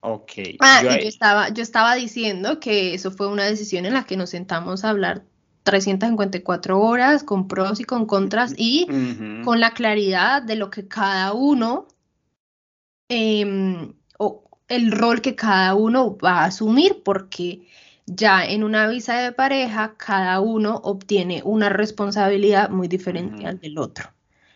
Ok. Ah, yo y yo estaba, yo estaba diciendo que eso fue una decisión en la que nos sentamos a hablar 354 horas con pros y con contras y con la claridad de lo que cada uno, em, o el rol que cada uno va a asumir, porque ya en una visa de pareja cada uno obtiene una responsabilidad muy diferente al del otro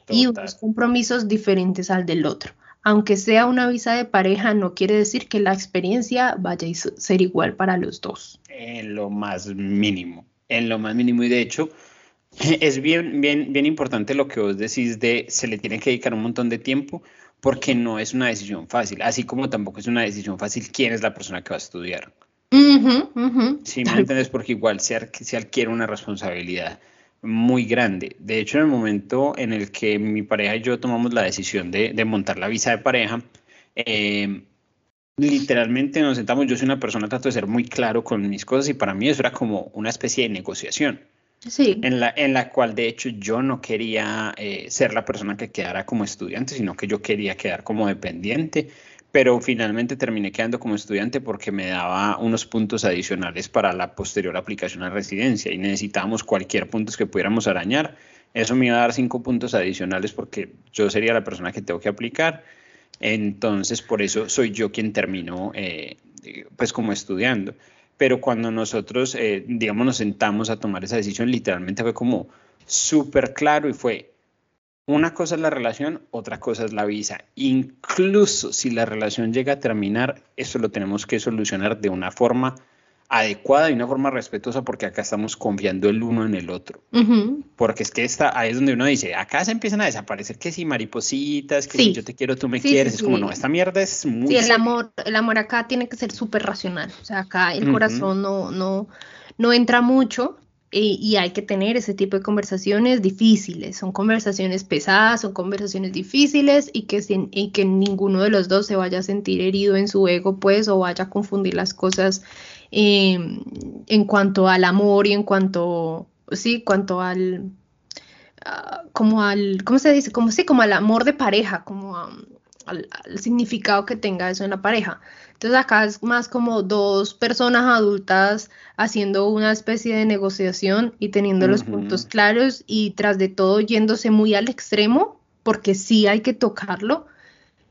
y unos compromisos diferentes al del otro. Aunque sea una visa de pareja, no quiere decir que la experiencia vaya a ser igual para los dos. En lo más mínimo, en lo más mínimo. Y de hecho, (laughs) es bien, bien, bien importante lo que vos decís de se le tiene que dedicar un montón de tiempo porque no es una decisión fácil, así como tampoco es una decisión fácil quién es la persona que va a estudiar. Ujú, Sí, ¿me entiendes? Porque igual se, se adquiere una responsabilidad. Muy grande. De hecho, en el momento en el que mi pareja y yo tomamos la decisión de, de montar la visa de pareja, eh, literalmente nos sentamos, yo soy una persona, trato de ser muy claro con mis cosas y para mí eso era como una especie de negociación. Sí. En la, en la cual de hecho yo no quería eh, ser la persona que quedara como estudiante, sino que yo quería quedar como dependiente, pero finalmente terminé quedando como estudiante porque me daba unos puntos adicionales para la posterior aplicación a residencia y necesitábamos cualquier punto que pudiéramos arañar. Eso me iba a dar cinco puntos adicionales porque yo sería la persona que tengo que aplicar entonces, por eso soy yo quien terminó, eh, pues como estudiando. Pero cuando nosotros, eh, digamos, nos sentamos a tomar esa decisión, literalmente fue como súper claro y fue, una cosa es la relación, otra cosa es la visa. Incluso si la relación llega a terminar, eso lo tenemos que solucionar de una forma adecuada y una forma respetuosa porque acá estamos confiando el uno en el otro. Porque es que está, ahí es donde uno dice, acá se empiezan a desaparecer que si maripositas, que si yo te quiero, tú me quieres, es como no, esta mierda es muy... Sí, el amor, el amor acá tiene que ser súper racional, o sea, acá el corazón no, no, no entra mucho. Y, hay que tener ese tipo de conversaciones difíciles, son conversaciones pesadas, son conversaciones difíciles y que, sin, y que ninguno de los dos se vaya a sentir herido en su ego, pues, o vaya a confundir las cosas Em, en cuanto al amor y en cuanto, sí, cuanto al, ah, como al, ¿cómo se dice? Como sí, como al amor de pareja, como al, significado que tenga eso en la pareja. Entonces acá es más como dos personas adultas haciendo una especie de negociación y teniendo los puntos claros y tras de todo yéndose muy al extremo, porque sí hay que tocarlo,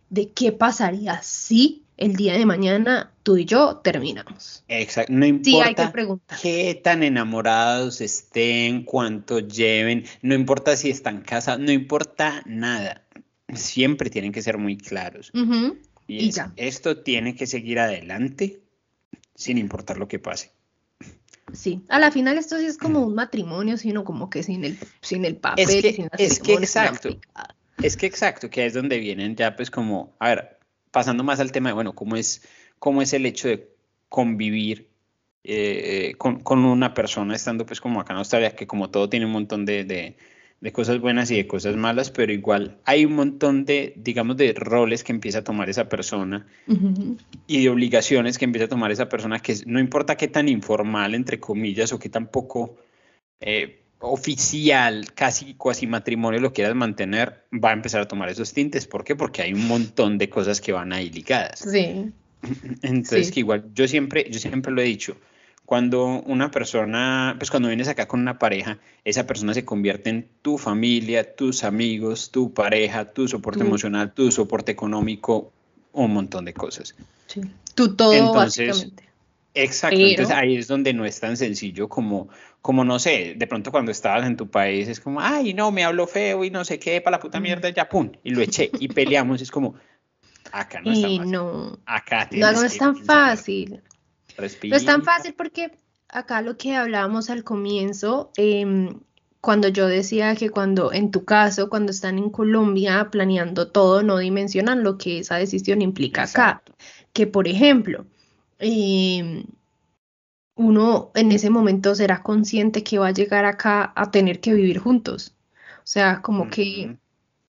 de qué pasaría si el día de mañana tú y yo terminamos. Exacto, no importa qué tan enamorados estén, cuánto lleven, no importa si están casados, no importa nada. Siempre tienen que ser muy claros. Y, esto tiene que seguir adelante sin importar lo que pase. Sí, a la final esto sí es como un matrimonio, sino como que sin el, sin el papel. Es que, es que exacto. Es que exacto, que es donde vienen ya pues como, a ver, pasando más al tema de, bueno, cómo es, cómo es el hecho de convivir eh, con, con, una persona estando pues como acá en Australia, que como todo tiene un montón de, de, de, cosas buenas y de cosas malas, pero igual hay un montón de, digamos, de roles que empieza a tomar esa persona y de obligaciones que empieza a tomar esa persona, que no importa qué tan informal, entre comillas, o qué tan poco... Eh, oficial, casi cuasi matrimonio lo quieras mantener, va a empezar a tomar esos tintes. ¿Por qué? Porque hay un montón de cosas que van ahí ligadas. Sí. (laughs) Entonces, que igual, yo siempre, yo siempre lo he dicho, cuando una persona, pues cuando vienes acá con una pareja, esa persona se convierte en tu familia, tus amigos, tu pareja, tu soporte emocional, tu soporte económico, un montón de cosas. Sí. Tú todo, Entonces, básicamente. Exacto, entonces ahí es donde no es tan sencillo como, como no sé, de pronto cuando estabas en tu país es como, ay, no, me hablo feo y no sé qué, para la puta mierda, ya pum, y lo eché y peleamos, es como, acá no es tan fácil. No, acá no, no es tan fácil. No es tan fácil porque acá lo que hablábamos al comienzo, em, cuando yo decía que cuando, en tu caso, cuando están en Colombia planeando todo, no dimensionan lo que esa decisión implica acá. Que, por ejemplo, Em, uno en ese momento será consciente que va a llegar acá a tener que vivir juntos. O sea, como que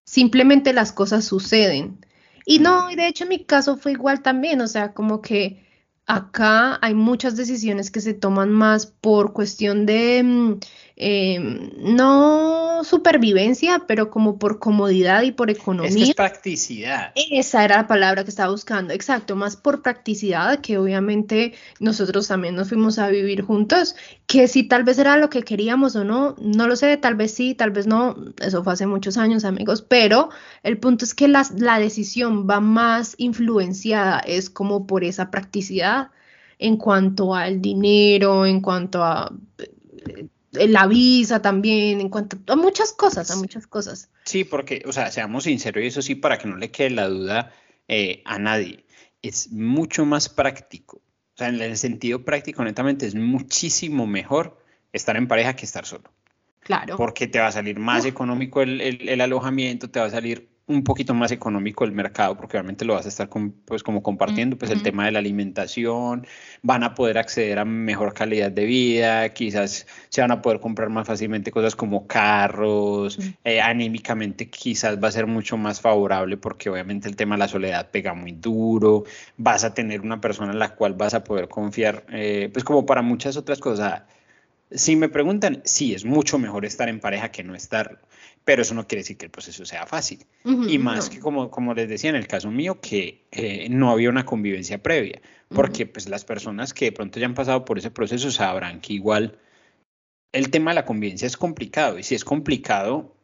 simplemente las cosas suceden. Y no, y de hecho en mi caso fue igual también, o sea, como que acá hay muchas decisiones que se toman más por cuestión de, em, no supervivencia, pero como por comodidad y por economía. Es, es practicidad. Esa era la palabra que estaba buscando, exacto, más por practicidad, que obviamente nosotros también nos fuimos a vivir juntos, que si tal vez era lo que queríamos o no, no lo sé, tal vez sí, tal vez no, eso fue hace muchos años, amigos, pero el punto es que la, la decisión va más influenciada, es como por esa practicidad en cuanto al dinero, en cuanto a eh, la visa también, en cuanto a muchas cosas, a muchas cosas. Sí, porque, o sea, seamos sinceros y eso sí, para que no le quede la duda eh, a nadie, es mucho más práctico. O sea, en el sentido práctico, netamente, es muchísimo mejor estar en pareja que estar solo. Claro. Porque te va a salir más económico el, el, alojamiento, te va a salir un poquito más económico el mercado, porque obviamente lo vas a estar pues como compartiendo, pues el tema de la alimentación, van a poder acceder a mejor calidad de vida, quizás se van a poder comprar más fácilmente cosas como carros, eh, anímicamente quizás va a ser mucho más favorable porque obviamente el tema de la soledad pega muy duro, vas a tener una persona en la cual vas a poder confiar, eh, pues como para muchas otras cosas. Si me preguntan, sí, es mucho mejor estar en pareja que no estarlo pero eso no quiere decir que el proceso sea fácil. y más que como, como les decía en el caso mío, que eh, no había una convivencia previa, porque pues las personas que de pronto ya han pasado por ese proceso sabrán que igual el tema de la convivencia es complicado, y si es complicado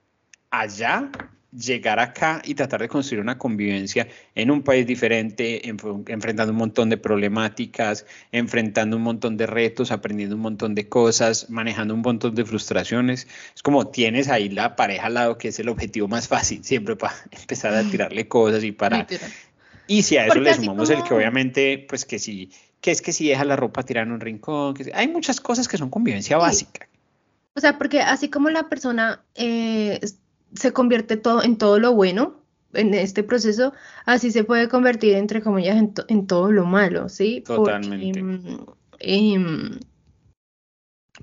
allá, llegar acá y tratar de construir una convivencia en un país diferente, enfrentando un montón de problemáticas, enfrentando un montón de retos, aprendiendo un montón de cosas, manejando un montón de frustraciones. Es como tienes ahí la pareja al lado, que es el objetivo más fácil, siempre para (laughs) empezar a tirarle cosas y para... Y si a eso le sumamos el que obviamente, pues que si, que es que si deja la ropa tirada en un rincón, que hay muchas cosas que son convivencia básica. O sea, porque así como la persona eh, se convierte todo en todo lo bueno en este proceso, así se puede convertir, entre comillas, en, todo lo malo, ¿sí? Totalmente. Em,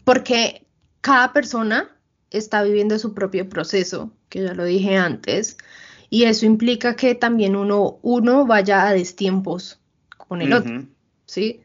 porque, cada persona está viviendo su propio proceso, que ya lo dije antes, y eso implica que también uno, uno vaya a destiempos con el otro, ¿sí?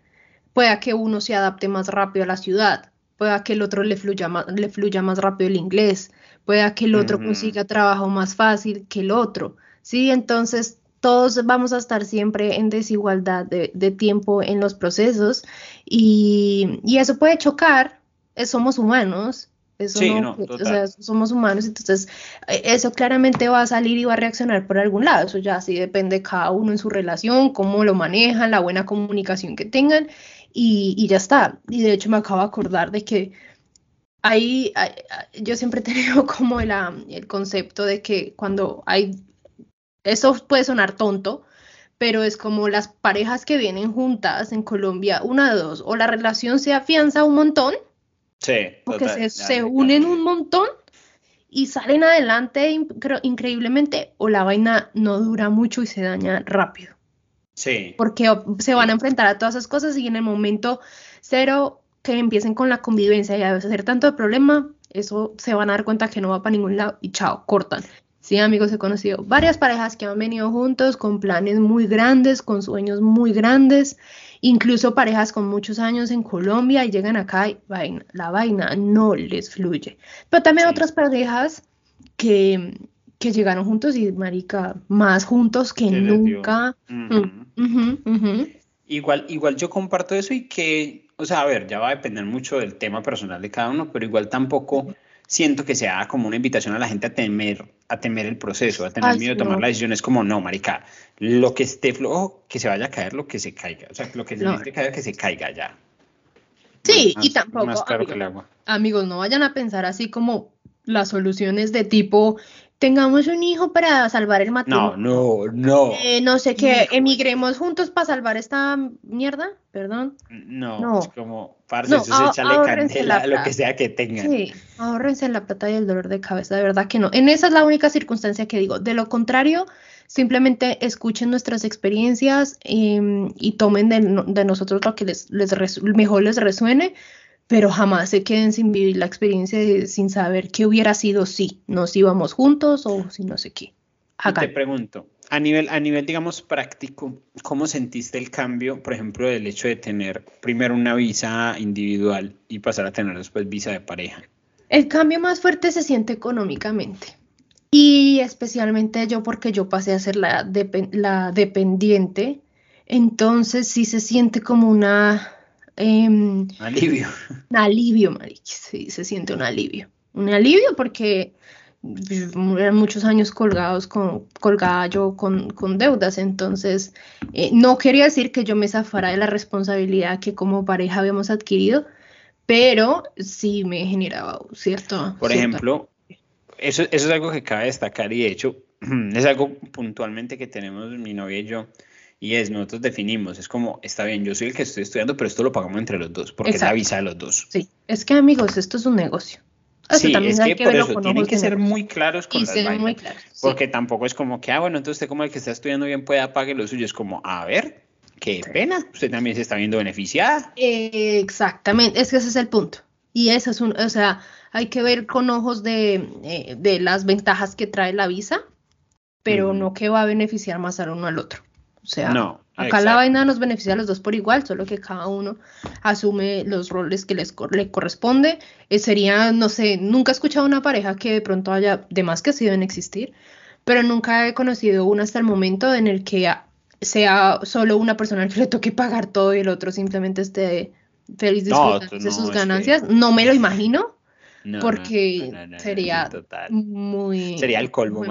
Pueda que uno se adapte más rápido a la ciudad, pueda que el otro le fluya más, le fluya más rápido el inglés, pueda que el otro consiga trabajo más fácil que el otro, ¿sí? Entonces, todos vamos a estar siempre en desigualdad de, tiempo en los procesos y, eso puede chocar, eh, somos humanos. Eso no, o sea, somos humanos, entonces eh, eso claramente va a salir y va a reaccionar por algún lado. Eso ya sí depende cada uno en su relación, cómo lo manejan, la buena comunicación que tengan y, y ya está. Y de hecho me acabo de acordar de que ahí, yo siempre (laughs) he tenido como el concepto de que cuando hay, eso puede sonar tonto, pero es como las parejas que vienen juntas en Colombia, una de dos, o la relación se afianza un montón, sí, porque se, se, unen un montón y salen adelante increíblemente, o la vaina no dura mucho y se daña rápido. Sí. Porque se van a enfrentar a todas esas cosas y en el momento cero que empiecen con la convivencia y a hacer tanto de problema, eso se van a dar cuenta que no va para ningún lado y chao, cortan. Sí, amigos, he conocido varias parejas que han venido juntos con planes muy grandes, con sueños muy grandes, incluso parejas con muchos años en Colombia y llegan acá y la vaina no les fluye. Pero también otras parejas que, que llegaron juntos y, marica, más juntos que nunca. Igual, igual yo comparto eso y que o sea, a ver, ya va a depender mucho del tema personal de cada uno, pero igual tampoco siento que sea como una invitación a la gente a temer, a temer el proceso, a tener miedo de tomar la decisión. Es como, no, marica, lo que esté flojo, que se vaya a caer, lo que se caiga. O sea, lo que se no. que caer, que se caiga ya. Sí, y tampoco, más claro que el agua. amigos, no vayan a pensar así como las soluciones de tipo, tengamos un hijo para salvar el matrimonio. No, no, no. Eh, no sé qué, emigremos juntos para salvar esta mierda, perdón. No, es como, parce, eso es echarle candela lo que sea que tengan. Sí, ahorrense la plata y el dolor de cabeza, de verdad que no. En esa es la única circunstancia que digo. De lo contrario, simplemente escuchen nuestras experiencias em, y tomen de, nosotros lo que les, les mejor les resuene pero jamás se queden sin vivir la experiencia sin saber qué hubiera sido si nos íbamos juntos o si no sé qué. Te pregunto, a nivel, a nivel, digamos, práctico, ¿cómo sentiste el cambio, por ejemplo, del hecho de tener primero una visa individual y pasar a tener después visa de pareja? El cambio más fuerte se siente económicamente. Y especialmente yo porque yo pasé a ser la, la dependiente, entonces sí se siente como una Em, alivio. Un alivio, Marix, sí, se siente un alivio. Un alivio porque eran muchos años colgados con, colgada yo con, con deudas, entonces eh, no quería decir que yo me zafara de la responsabilidad que como pareja habíamos adquirido, pero sí me generaba cierto... Por ejemplo, eso, eso es algo que cabe destacar y de hecho (clears throat) es algo puntualmente que tenemos mi novia y yo, y es, nosotros definimos, es como, está bien, yo soy el que estoy estudiando, pero esto lo pagamos entre los dos, porque es la visa de los dos. Sí, es que amigos, esto es un negocio. sí, es que, por eso tienen que ser muy claros con las vainas. Muy claros, Porque tampoco es como que, ah, bueno, entonces usted como el que está estudiando bien puede apague lo suyo. Es como, a ver, qué pena, usted también se está viendo beneficiada. exactamente, es que ese es el punto. Y eso es un, o sea, hay que ver con ojos de, eh, de las ventajas que trae la visa, pero no que va a beneficiar más al uno al otro. O sea, no, acá la vaina nos beneficia a los dos por igual, solo que cada uno asume los roles que les le corresponde. Eh, sería, no sé, nunca he escuchado una pareja que de pronto haya, de más que sido en existir, pero nunca he conocido una hasta el momento en el que sea solo una persona que le toque pagar todo y el otro simplemente esté feliz de sus ganancias. No me lo imagino. Porque sería muy sería el colmo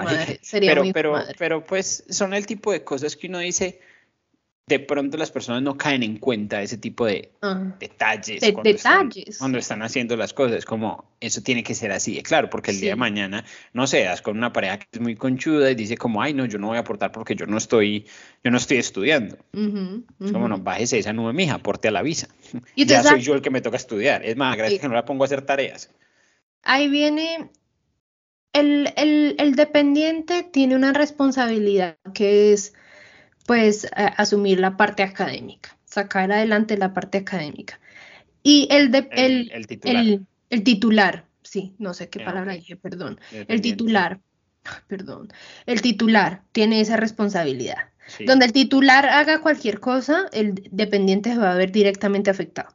pero pero pero pues son el tipo de cosas que uno dice de pronto las personas no caen en cuenta ese tipo de detalles, cuando, detalles. Están, cuando están haciendo las cosas, como eso tiene que ser así, claro, porque el día de mañana, no seas con una pareja que es muy conchuda y dice como, ay, no, yo no voy a aportar porque yo no estoy, yo no estoy estudiando. Es como, no, bájese esa nube, mija, aporte a la visa. ya soy yo el que me toca estudiar. Es más, gracias que no la pongo a hacer tareas. Ahí viene, el, el, el dependiente tiene una responsabilidad que es pues asumir la parte académica, sacar adelante la parte académica. Y el, de, el, titular. El, titular. sí, no sé qué palabra dije, perdón. El titular, (laughs) perdón, el titular tiene esa responsabilidad. Donde el titular haga cualquier cosa, el dependiente se va a ver directamente afectado.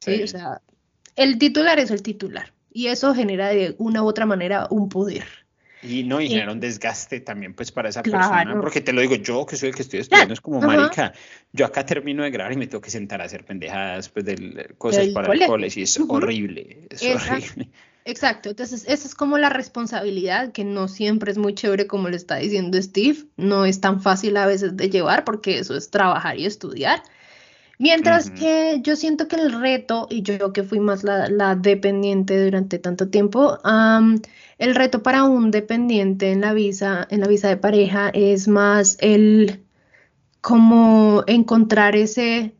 ¿sí? O sea, el titular es el titular y eso genera de una u otra manera un poder. Y no, y genera un desgaste también pues para esa persona, porque te lo digo yo, que soy el que estoy estudiando, es como, marica, yo acá termino de grabar y me tengo que sentar a hacer pendejadas, pues, de cosas para el colegio, y es horrible, es horrible. Exacto, entonces esa es como la responsabilidad, que no siempre es muy chévere como le está diciendo Steve, no es tan fácil a veces de llevar, porque eso es trabajar y estudiar. Mientras que yo siento que el reto, y yo que fui más la, dependiente durante tanto tiempo, el reto para un dependiente en la visa, en la visa de pareja, es más el como encontrar ese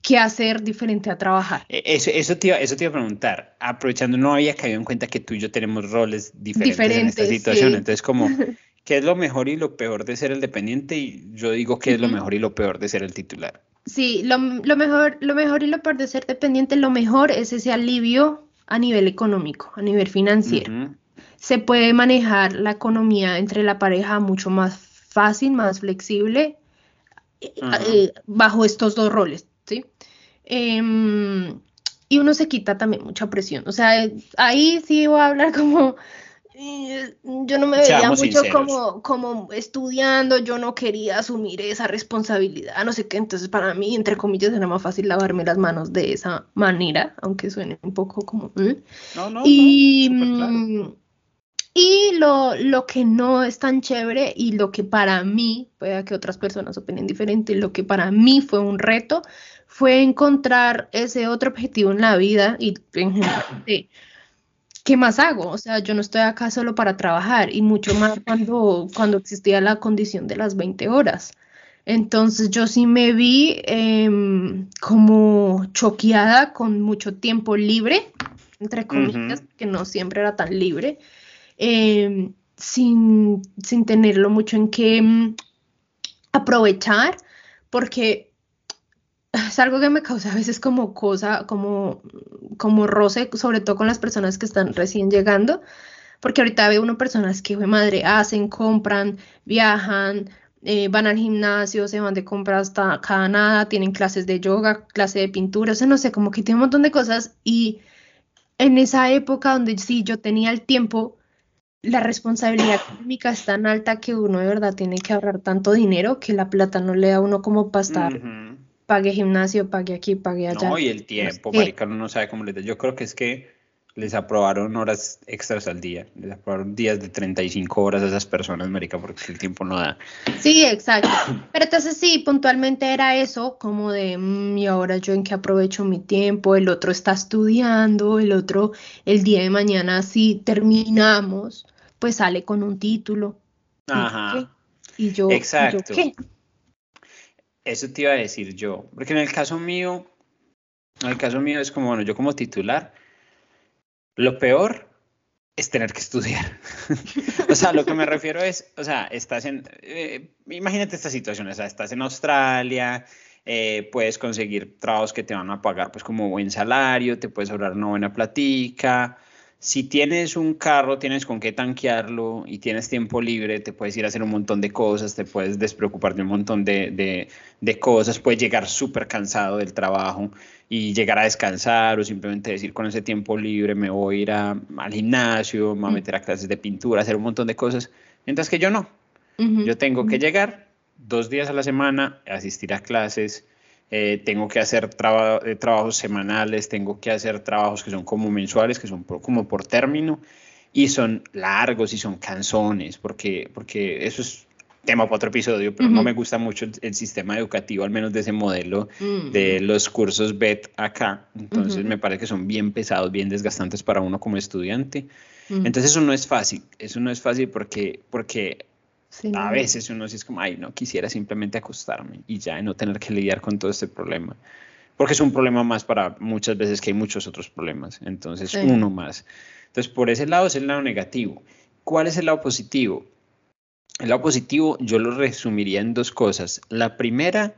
qué hacer diferente a trabajar. E, eso, eso, te iba, eso te iba a preguntar. Aprovechando, no había caído en cuenta que tú y yo tenemos roles diferentes, en esta situación. Entonces, como, (laughs) ¿qué es lo mejor y lo peor de ser el dependiente? Y yo digo, ¿qué es lo mejor y lo peor de ser el titular? Sí, lo, mejor, lo mejor y lo peor de ser dependiente, lo mejor es ese alivio a nivel económico, a nivel financiero. Se puede manejar la economía entre la pareja mucho más fácil, más flexible, eh, eh, bajo estos dos roles, ¿sí? Em, y uno se quita también mucha presión. O sea, ahí sí voy a hablar (laughs) como yo no me veía mucho como, como estudiando, yo no quería asumir esa responsabilidad, no sé qué, entonces para mí, entre comillas, era más fácil lavarme las manos de esa manera, aunque suene un poco como... No, no, y, mm, y lo, lo que no es tan chévere y lo que para mí, puede que otras personas opinen diferente, lo que para mí fue un reto, fue encontrar ese otro objetivo en la vida y en general ¿qué más hago? O sea, yo no estoy acá solo para trabajar y mucho más (laughs) cuando, cuando existía la condición de las 20 horas. Entonces yo sí me vi em, como choqueada con mucho tiempo libre, entre comillas, que no siempre era tan libre, em, sin, sin tenerlo mucho en qué em, aprovechar, porque es algo que me causa a veces como cosa, como, como roce, sobre todo con las personas que están recién llegando, porque ahorita veo uno personas que, madre, hacen, compran, viajan, eh, van al gimnasio, se van de compras hasta cada nada, tienen clases de yoga, clase de pintura, o sea, no sé, como que tiene un montón de cosas y en esa época donde sí yo tenía el tiempo, la responsabilidad económica es tan alta que uno de verdad tiene que ahorrar tanto dinero que la plata no le da a uno como para estar pague gimnasio, pague aquí, pague allá. No, y el tiempo, marica, no sabe cómo les da. Yo creo que es que les aprobaron horas extras al día, les aprobaron días de 35 horas a esas personas, marica, porque el tiempo no da. Sí, exacto. Pero entonces sí, puntualmente era eso, como de, mm, y ahora yo en qué aprovecho mi tiempo, el otro está estudiando, el otro, el día de mañana si terminamos, pues sale con un título. Ajá. ¿Y yo, Exacto. ¿qué? Eso te iba a decir yo, porque en el caso mío, en el caso mío es como, bueno, yo como titular, lo peor es tener que estudiar. (laughs) o sea, lo que me refiero es, o sea, estás en, eh, imagínate esta situación, o sea, estás en Australia, eh, puedes conseguir trabajos que te van a pagar pues como buen salario, te puedes ahorrar una buena platica. Si tienes un carro, tienes con qué tanquearlo y tienes tiempo libre, te puedes ir a hacer un montón de cosas, te puedes despreocupar de un montón de, de, de cosas, puedes llegar súper cansado del trabajo y llegar a descansar o simplemente decir con ese tiempo libre me voy a ir a, al gimnasio, me voy a mm. meter a clases de pintura, hacer un montón de cosas, mientras que yo no. Yo tengo que llegar dos días a la semana, asistir a clases, eh, tengo que hacer eh, trabajos semanales, tengo que hacer trabajos que son como mensuales, que son como por término, y son largos y son canzones, porque, porque eso es tema para otro episodio, pero no me gusta mucho el, sistema educativo, al menos de ese modelo mm. de los cursos BET acá. Entonces me parece que son bien pesados, bien desgastantes para uno como estudiante. Entonces eso no es fácil, eso no es fácil porque, porque a veces uno sí es como, ay, no, quisiera simplemente acostarme y ya no tener que lidiar con todo este problema. Porque es un problema más para muchas veces que hay muchos otros problemas. Entonces, uno más. Entonces, por ese lado es el lado negativo. ¿Cuál es el lado positivo? El lado positivo yo lo resumiría en dos cosas. La primera,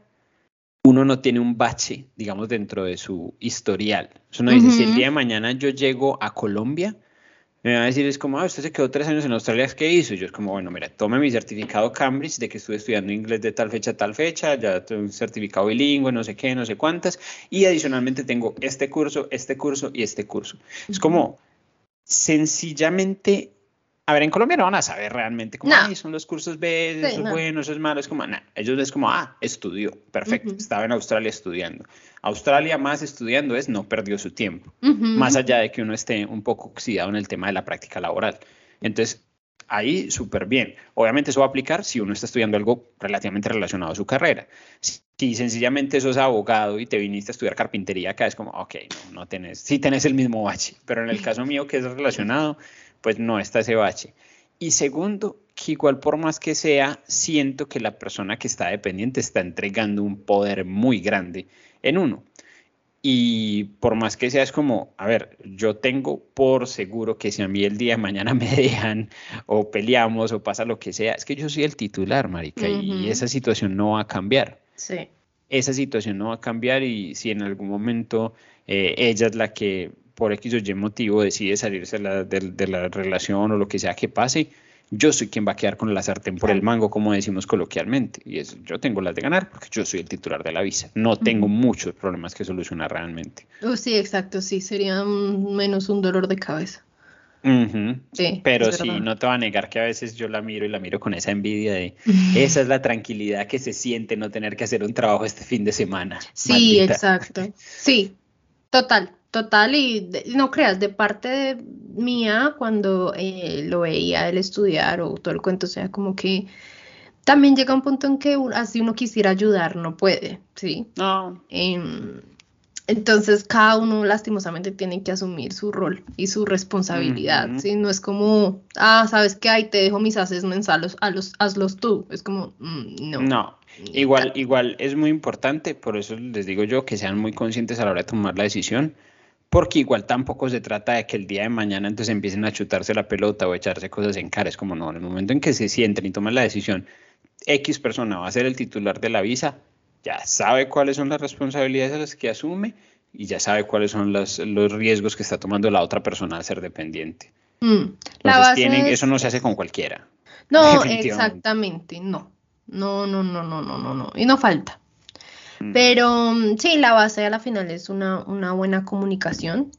uno no tiene un bache, digamos, dentro de su historial. Eso no dice, si el día de mañana yo llego a Colombia, me va a decir, es como, ah, usted se quedó tres años en Australia, ¿qué hizo? Y yo es como, bueno, mira, tome mi certificado Cambridge de que estuve estudiando inglés de tal fecha a tal fecha, ya tengo un certificado bilingüe, no sé qué, no sé cuántas, y adicionalmente tengo este curso, este curso y este curso. Es como, sencillamente a ver, en Colombia no van a saber realmente cómo son los cursos B, eso es bueno, eso es malo, es como, nada, ellos es como, ah, estudió, perfecto, estaba en Australia estudiando. Australia más estudiando es no perdió su tiempo, más allá de que uno esté un poco oxidado en el tema de la práctica laboral. Entonces, ahí súper bien. Obviamente eso va a aplicar si uno está estudiando algo relativamente relacionado a su carrera. Si, sencillamente sos abogado y te viniste a estudiar carpintería, acá es como, ok, no, no tenés, sí tenés el mismo bache, pero en el caso (laughs) mío que es relacionado, pues no está ese bache. Y segundo, que igual por más que sea, siento que la persona que está dependiente está entregando un poder muy grande en uno. Y por más que sea, es como, a ver, yo tengo por seguro que si a mí el día de mañana (laughs) me dejan o peleamos o pasa lo que sea, es que yo soy el titular, marica, y esa situación no va a cambiar. Sí. Esa situación no va a cambiar y si en algún momento eh, ella es la que por X o Y motivo decide salirse de, la relación o lo que sea que pase, yo soy quien va a quedar con la sartén por el mango, como decimos coloquialmente. Y eso, yo tengo las de ganar porque yo soy el titular de la visa. No tengo muchos problemas que solucionar realmente. Oh, sí, exacto, sí, sería menos un dolor de cabeza. sí, Pero sí, no te va a negar que a veces yo la miro y la miro con esa envidia de (laughs) esa es la tranquilidad que se siente no tener que hacer un trabajo este fin de semana. Sí, exacto. (laughs) Sí, total. Total, y no creas, de parte de mía, cuando eh, lo veía él estudiar o todo el cuento, o sea, como que también llega un punto en que así uno quisiera ayudar, no puede, ¿sí? No. Em, entonces, cada uno lastimosamente tiene que asumir su rol y su responsabilidad, ¿sí? No es como, ah, ¿sabes qué? Ahí te dejo mis haces mensalos, a los, hazlos tú. Es como, mm, no. No, igual, igual es muy importante, por eso les digo yo, que sean muy conscientes a la hora de tomar la decisión porque igual tampoco se trata de que el día de mañana entonces empiecen a chutarse la pelota o echarse cosas en cara, es como no, en el momento en que se sienten y toman la decisión, X persona va a ser el titular de la visa, ya sabe cuáles son las responsabilidades a las que asume y ya sabe cuáles son los, los riesgos que está tomando la otra persona al ser dependiente. Mm, tienen, Eso no se hace con cualquiera. No, (laughs) exactamente, no. No, no, no, no, no, no, no. Y no falta. Mm. Pero mm, sí, la base a la final es una, una buena comunicación.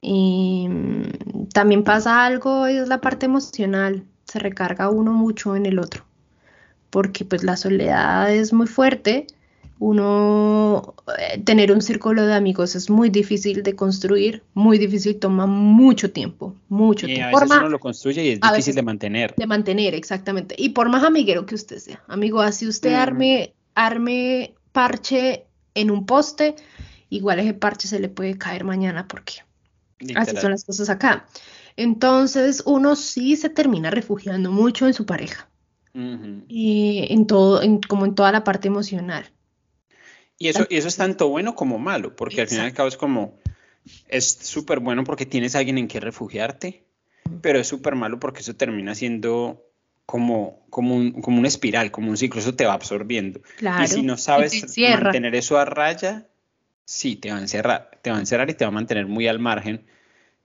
Y mm, también pasa algo, es la parte emocional, se recarga uno mucho en el otro, porque pues la soledad es muy fuerte, uno eh, tener un círculo de amigos es muy difícil de construir, muy difícil, toma mucho tiempo, mucho tiempo. A veces uno lo construye y es difícil de mantener. De mantener, exactamente. Y por más amiguero que usted sea, amigo, así usted arme, arme parche en un poste, igual ese parche se le puede caer mañana porque así son las cosas acá. Entonces uno sí se termina refugiando mucho en su pareja. y en todo, como en toda la parte emocional. Y eso, y eso es tanto bueno como malo, porque al final y al cabo es como, es súper bueno porque tienes a alguien en que refugiarte, pero es súper malo porque eso termina siendo como, como, un, como una espiral, como un ciclo, eso te va absorbiendo. y si no sabes mantener eso a raya, sí, te va a encerrar, te va a encerrar y te va a mantener muy al margen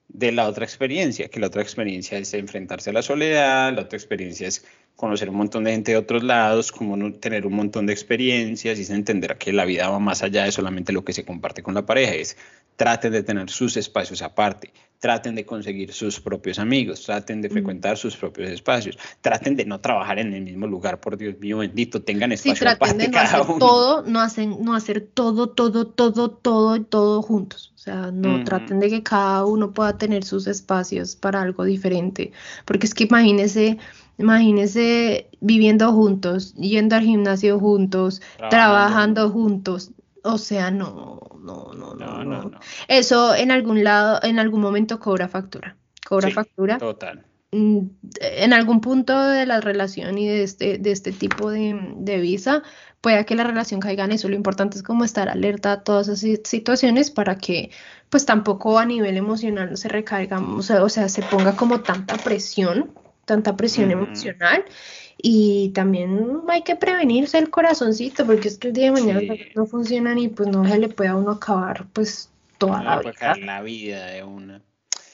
de la otra experiencia, que la otra experiencia es enfrentarse a la soledad, la otra experiencia es conocer un montón de gente de otros lados, como tener un montón de experiencias y entender que la vida va más allá de solamente lo que se comparte con la pareja, es traten de tener sus espacios aparte, traten de conseguir sus propios amigos, traten de frecuentar sus propios espacios, traten de no trabajar en el mismo lugar, por Dios mío bendito, tengan espacio sí, traten de no hacer todo, no hacen, no hacer todo, todo, todo, todo, todo juntos. O sea, no traten de que cada uno pueda tener sus espacios para algo diferente, porque es que imagínense Imagínense viviendo juntos, yendo al gimnasio juntos, trabajando, juntos. O sea, no, no, no, no, no, Eso en algún lado, en algún momento cobra factura. Cobra factura. Total. Mm, en algún punto de la relación y de este, de este tipo de, de visa, puede que la relación caiga en eso. Lo importante es como estar alerta a todas esas situaciones para que pues tampoco a nivel emocional no se recaiga, o sea, o sea, se ponga como tanta presión tanta presión emocional. Y también hay que prevenirse el corazoncito, porque es que el día de mañana no funcionan y pues no se le puede a uno acabar pues toda la vida. la vida de una.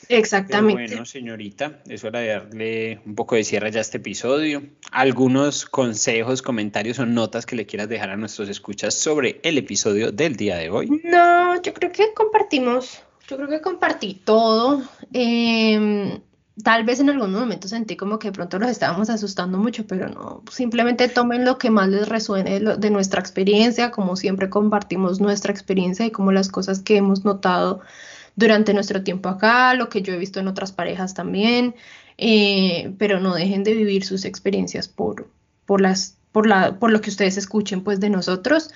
Exactamente. bueno, señorita, es hora de darle un poco de cierre ya a este episodio. ¿Algunos consejos, comentarios o notas que le quieras dejar a nuestros escuchas sobre el episodio del día de hoy? No, yo creo que compartimos, yo creo que compartí todo. Eh, tal vez en algún momento sentí como que de pronto los estábamos asustando mucho, pero no, simplemente tomen lo que más les resuene de, nuestra experiencia, como siempre compartimos nuestra experiencia y como las cosas que hemos notado durante nuestro tiempo acá, lo que yo he visto en otras parejas también, eh, pero no dejen de vivir sus experiencias por, por, las, por, la, por lo que ustedes escuchen pues de nosotros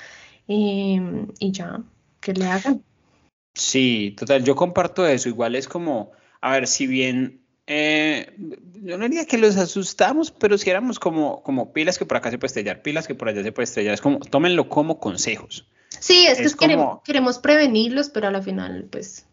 eh, y ya, que le hagan. Sí, total, yo comparto eso, igual es como, a ver, si bien eh, yo no diría que los asustamos, pero si éramos como, como pilas que por acá se puede estrellar, pilas que por allá se puede estrellar, es como, tómenlo como consejos. Sí, es, que queremos, queremos, prevenirlos, pero a la final, pues.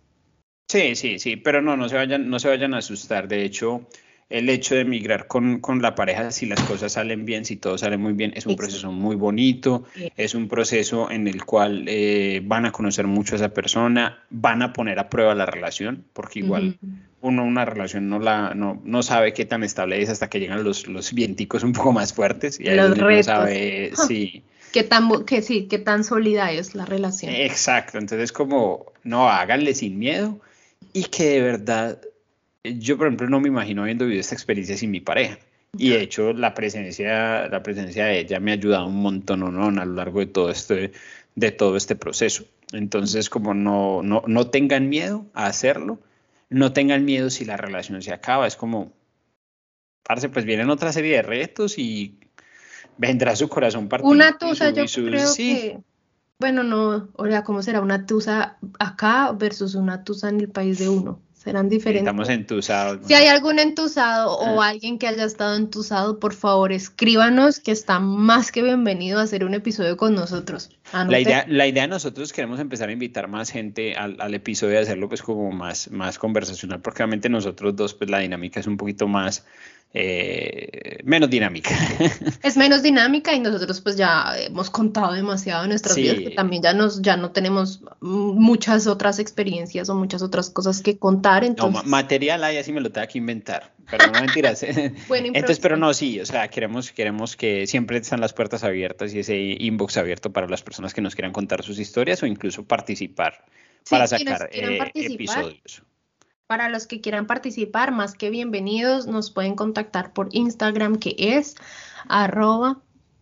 Sí, sí, sí, pero no, no se vayan, no se vayan a asustar. De hecho, el hecho de emigrar con, con, la pareja, si las cosas salen bien, si todo sale muy bien, es un proceso muy bonito, es un proceso en el cual eh, van a conocer mucho a esa persona, van a poner a prueba la relación, porque igual uno una relación no la no, no, sabe qué tan estable es hasta que llegan los, los vienticos un poco más fuertes y ahí los retos. sabe (laughs) sí. Qué tan, que sí, qué tan sólida es la relación. Exacto, entonces como, no, háganle sin miedo y que de verdad yo, por ejemplo, no me imagino habiendo vivido esta experiencia sin mi pareja. Y de hecho, la presencia, la presencia de ella me ha ayudado un montón ¿no? a lo largo de todo este, de todo este proceso. Entonces, como no, no, no tengan miedo a hacerlo, no tengan miedo si la relación se acaba. Es como, parce, pues vienen otra serie de retos y vendrá su corazón partido. Una tusa, yo creo que, bueno, no, o sea, ¿cómo será una tusa acá versus una tusa en el país de uno? Serán diferentes. Estamos entusados. Si hay algún entusado o ah. alguien que haya estado entusado, por favor escríbanos que está más que bienvenido a hacer un episodio con nosotros. La idea, la idea nosotros queremos empezar a invitar más gente al, al, episodio y hacerlo pues como más, más conversacional, porque obviamente nosotros dos pues la dinámica es un poquito más eh, menos dinámica. (laughs) Es menos dinámica y nosotros pues ya hemos contado demasiado en nuestras vidas, que también ya, nos, ya no tenemos muchas otras experiencias o muchas otras cosas que contar. Entonces... No, material hay, así me lo tengo que inventar, pero no mentiras. (laughs) (laughs) entonces, pero no, sí, o sea, queremos, queremos que siempre están las puertas abiertas y ese inbox abierto para las personas que nos quieran contar sus historias o incluso participar para sacar eh, episodios. Para los que quieran participar, más que bienvenidos, nos pueden contactar por Instagram, que es arroba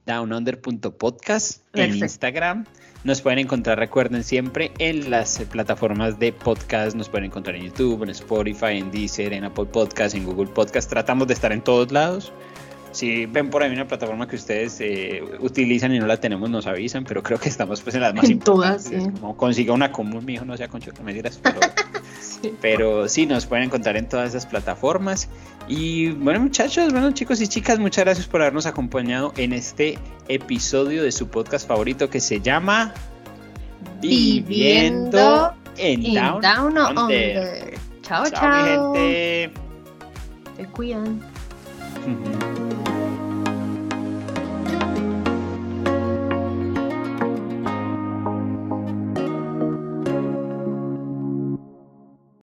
downunder.podcast en Instagram. Nos pueden encontrar, recuerden siempre, en las plataformas de podcast. Nos pueden encontrar en YouTube, en Spotify, en Deezer, en Apple Podcast, en Google Podcast. Tratamos de estar en todos lados. Si ven por ahí una plataforma que ustedes eh, utilizan y no la tenemos, nos avisan, pero creo que estamos pues en las más en importantes. Todas, Como consiga una común, mi hijo no sea concho que me dirás, pero, (laughs) sí. pero sí, nos pueden encontrar en todas esas plataformas. Y bueno, muchachos, bueno, chicos y chicas, muchas gracias por habernos acompañado en este episodio de su podcast favorito que se llama Viviendo, en, Down, Under. Chao, chao. chao. gente. Se cuidan.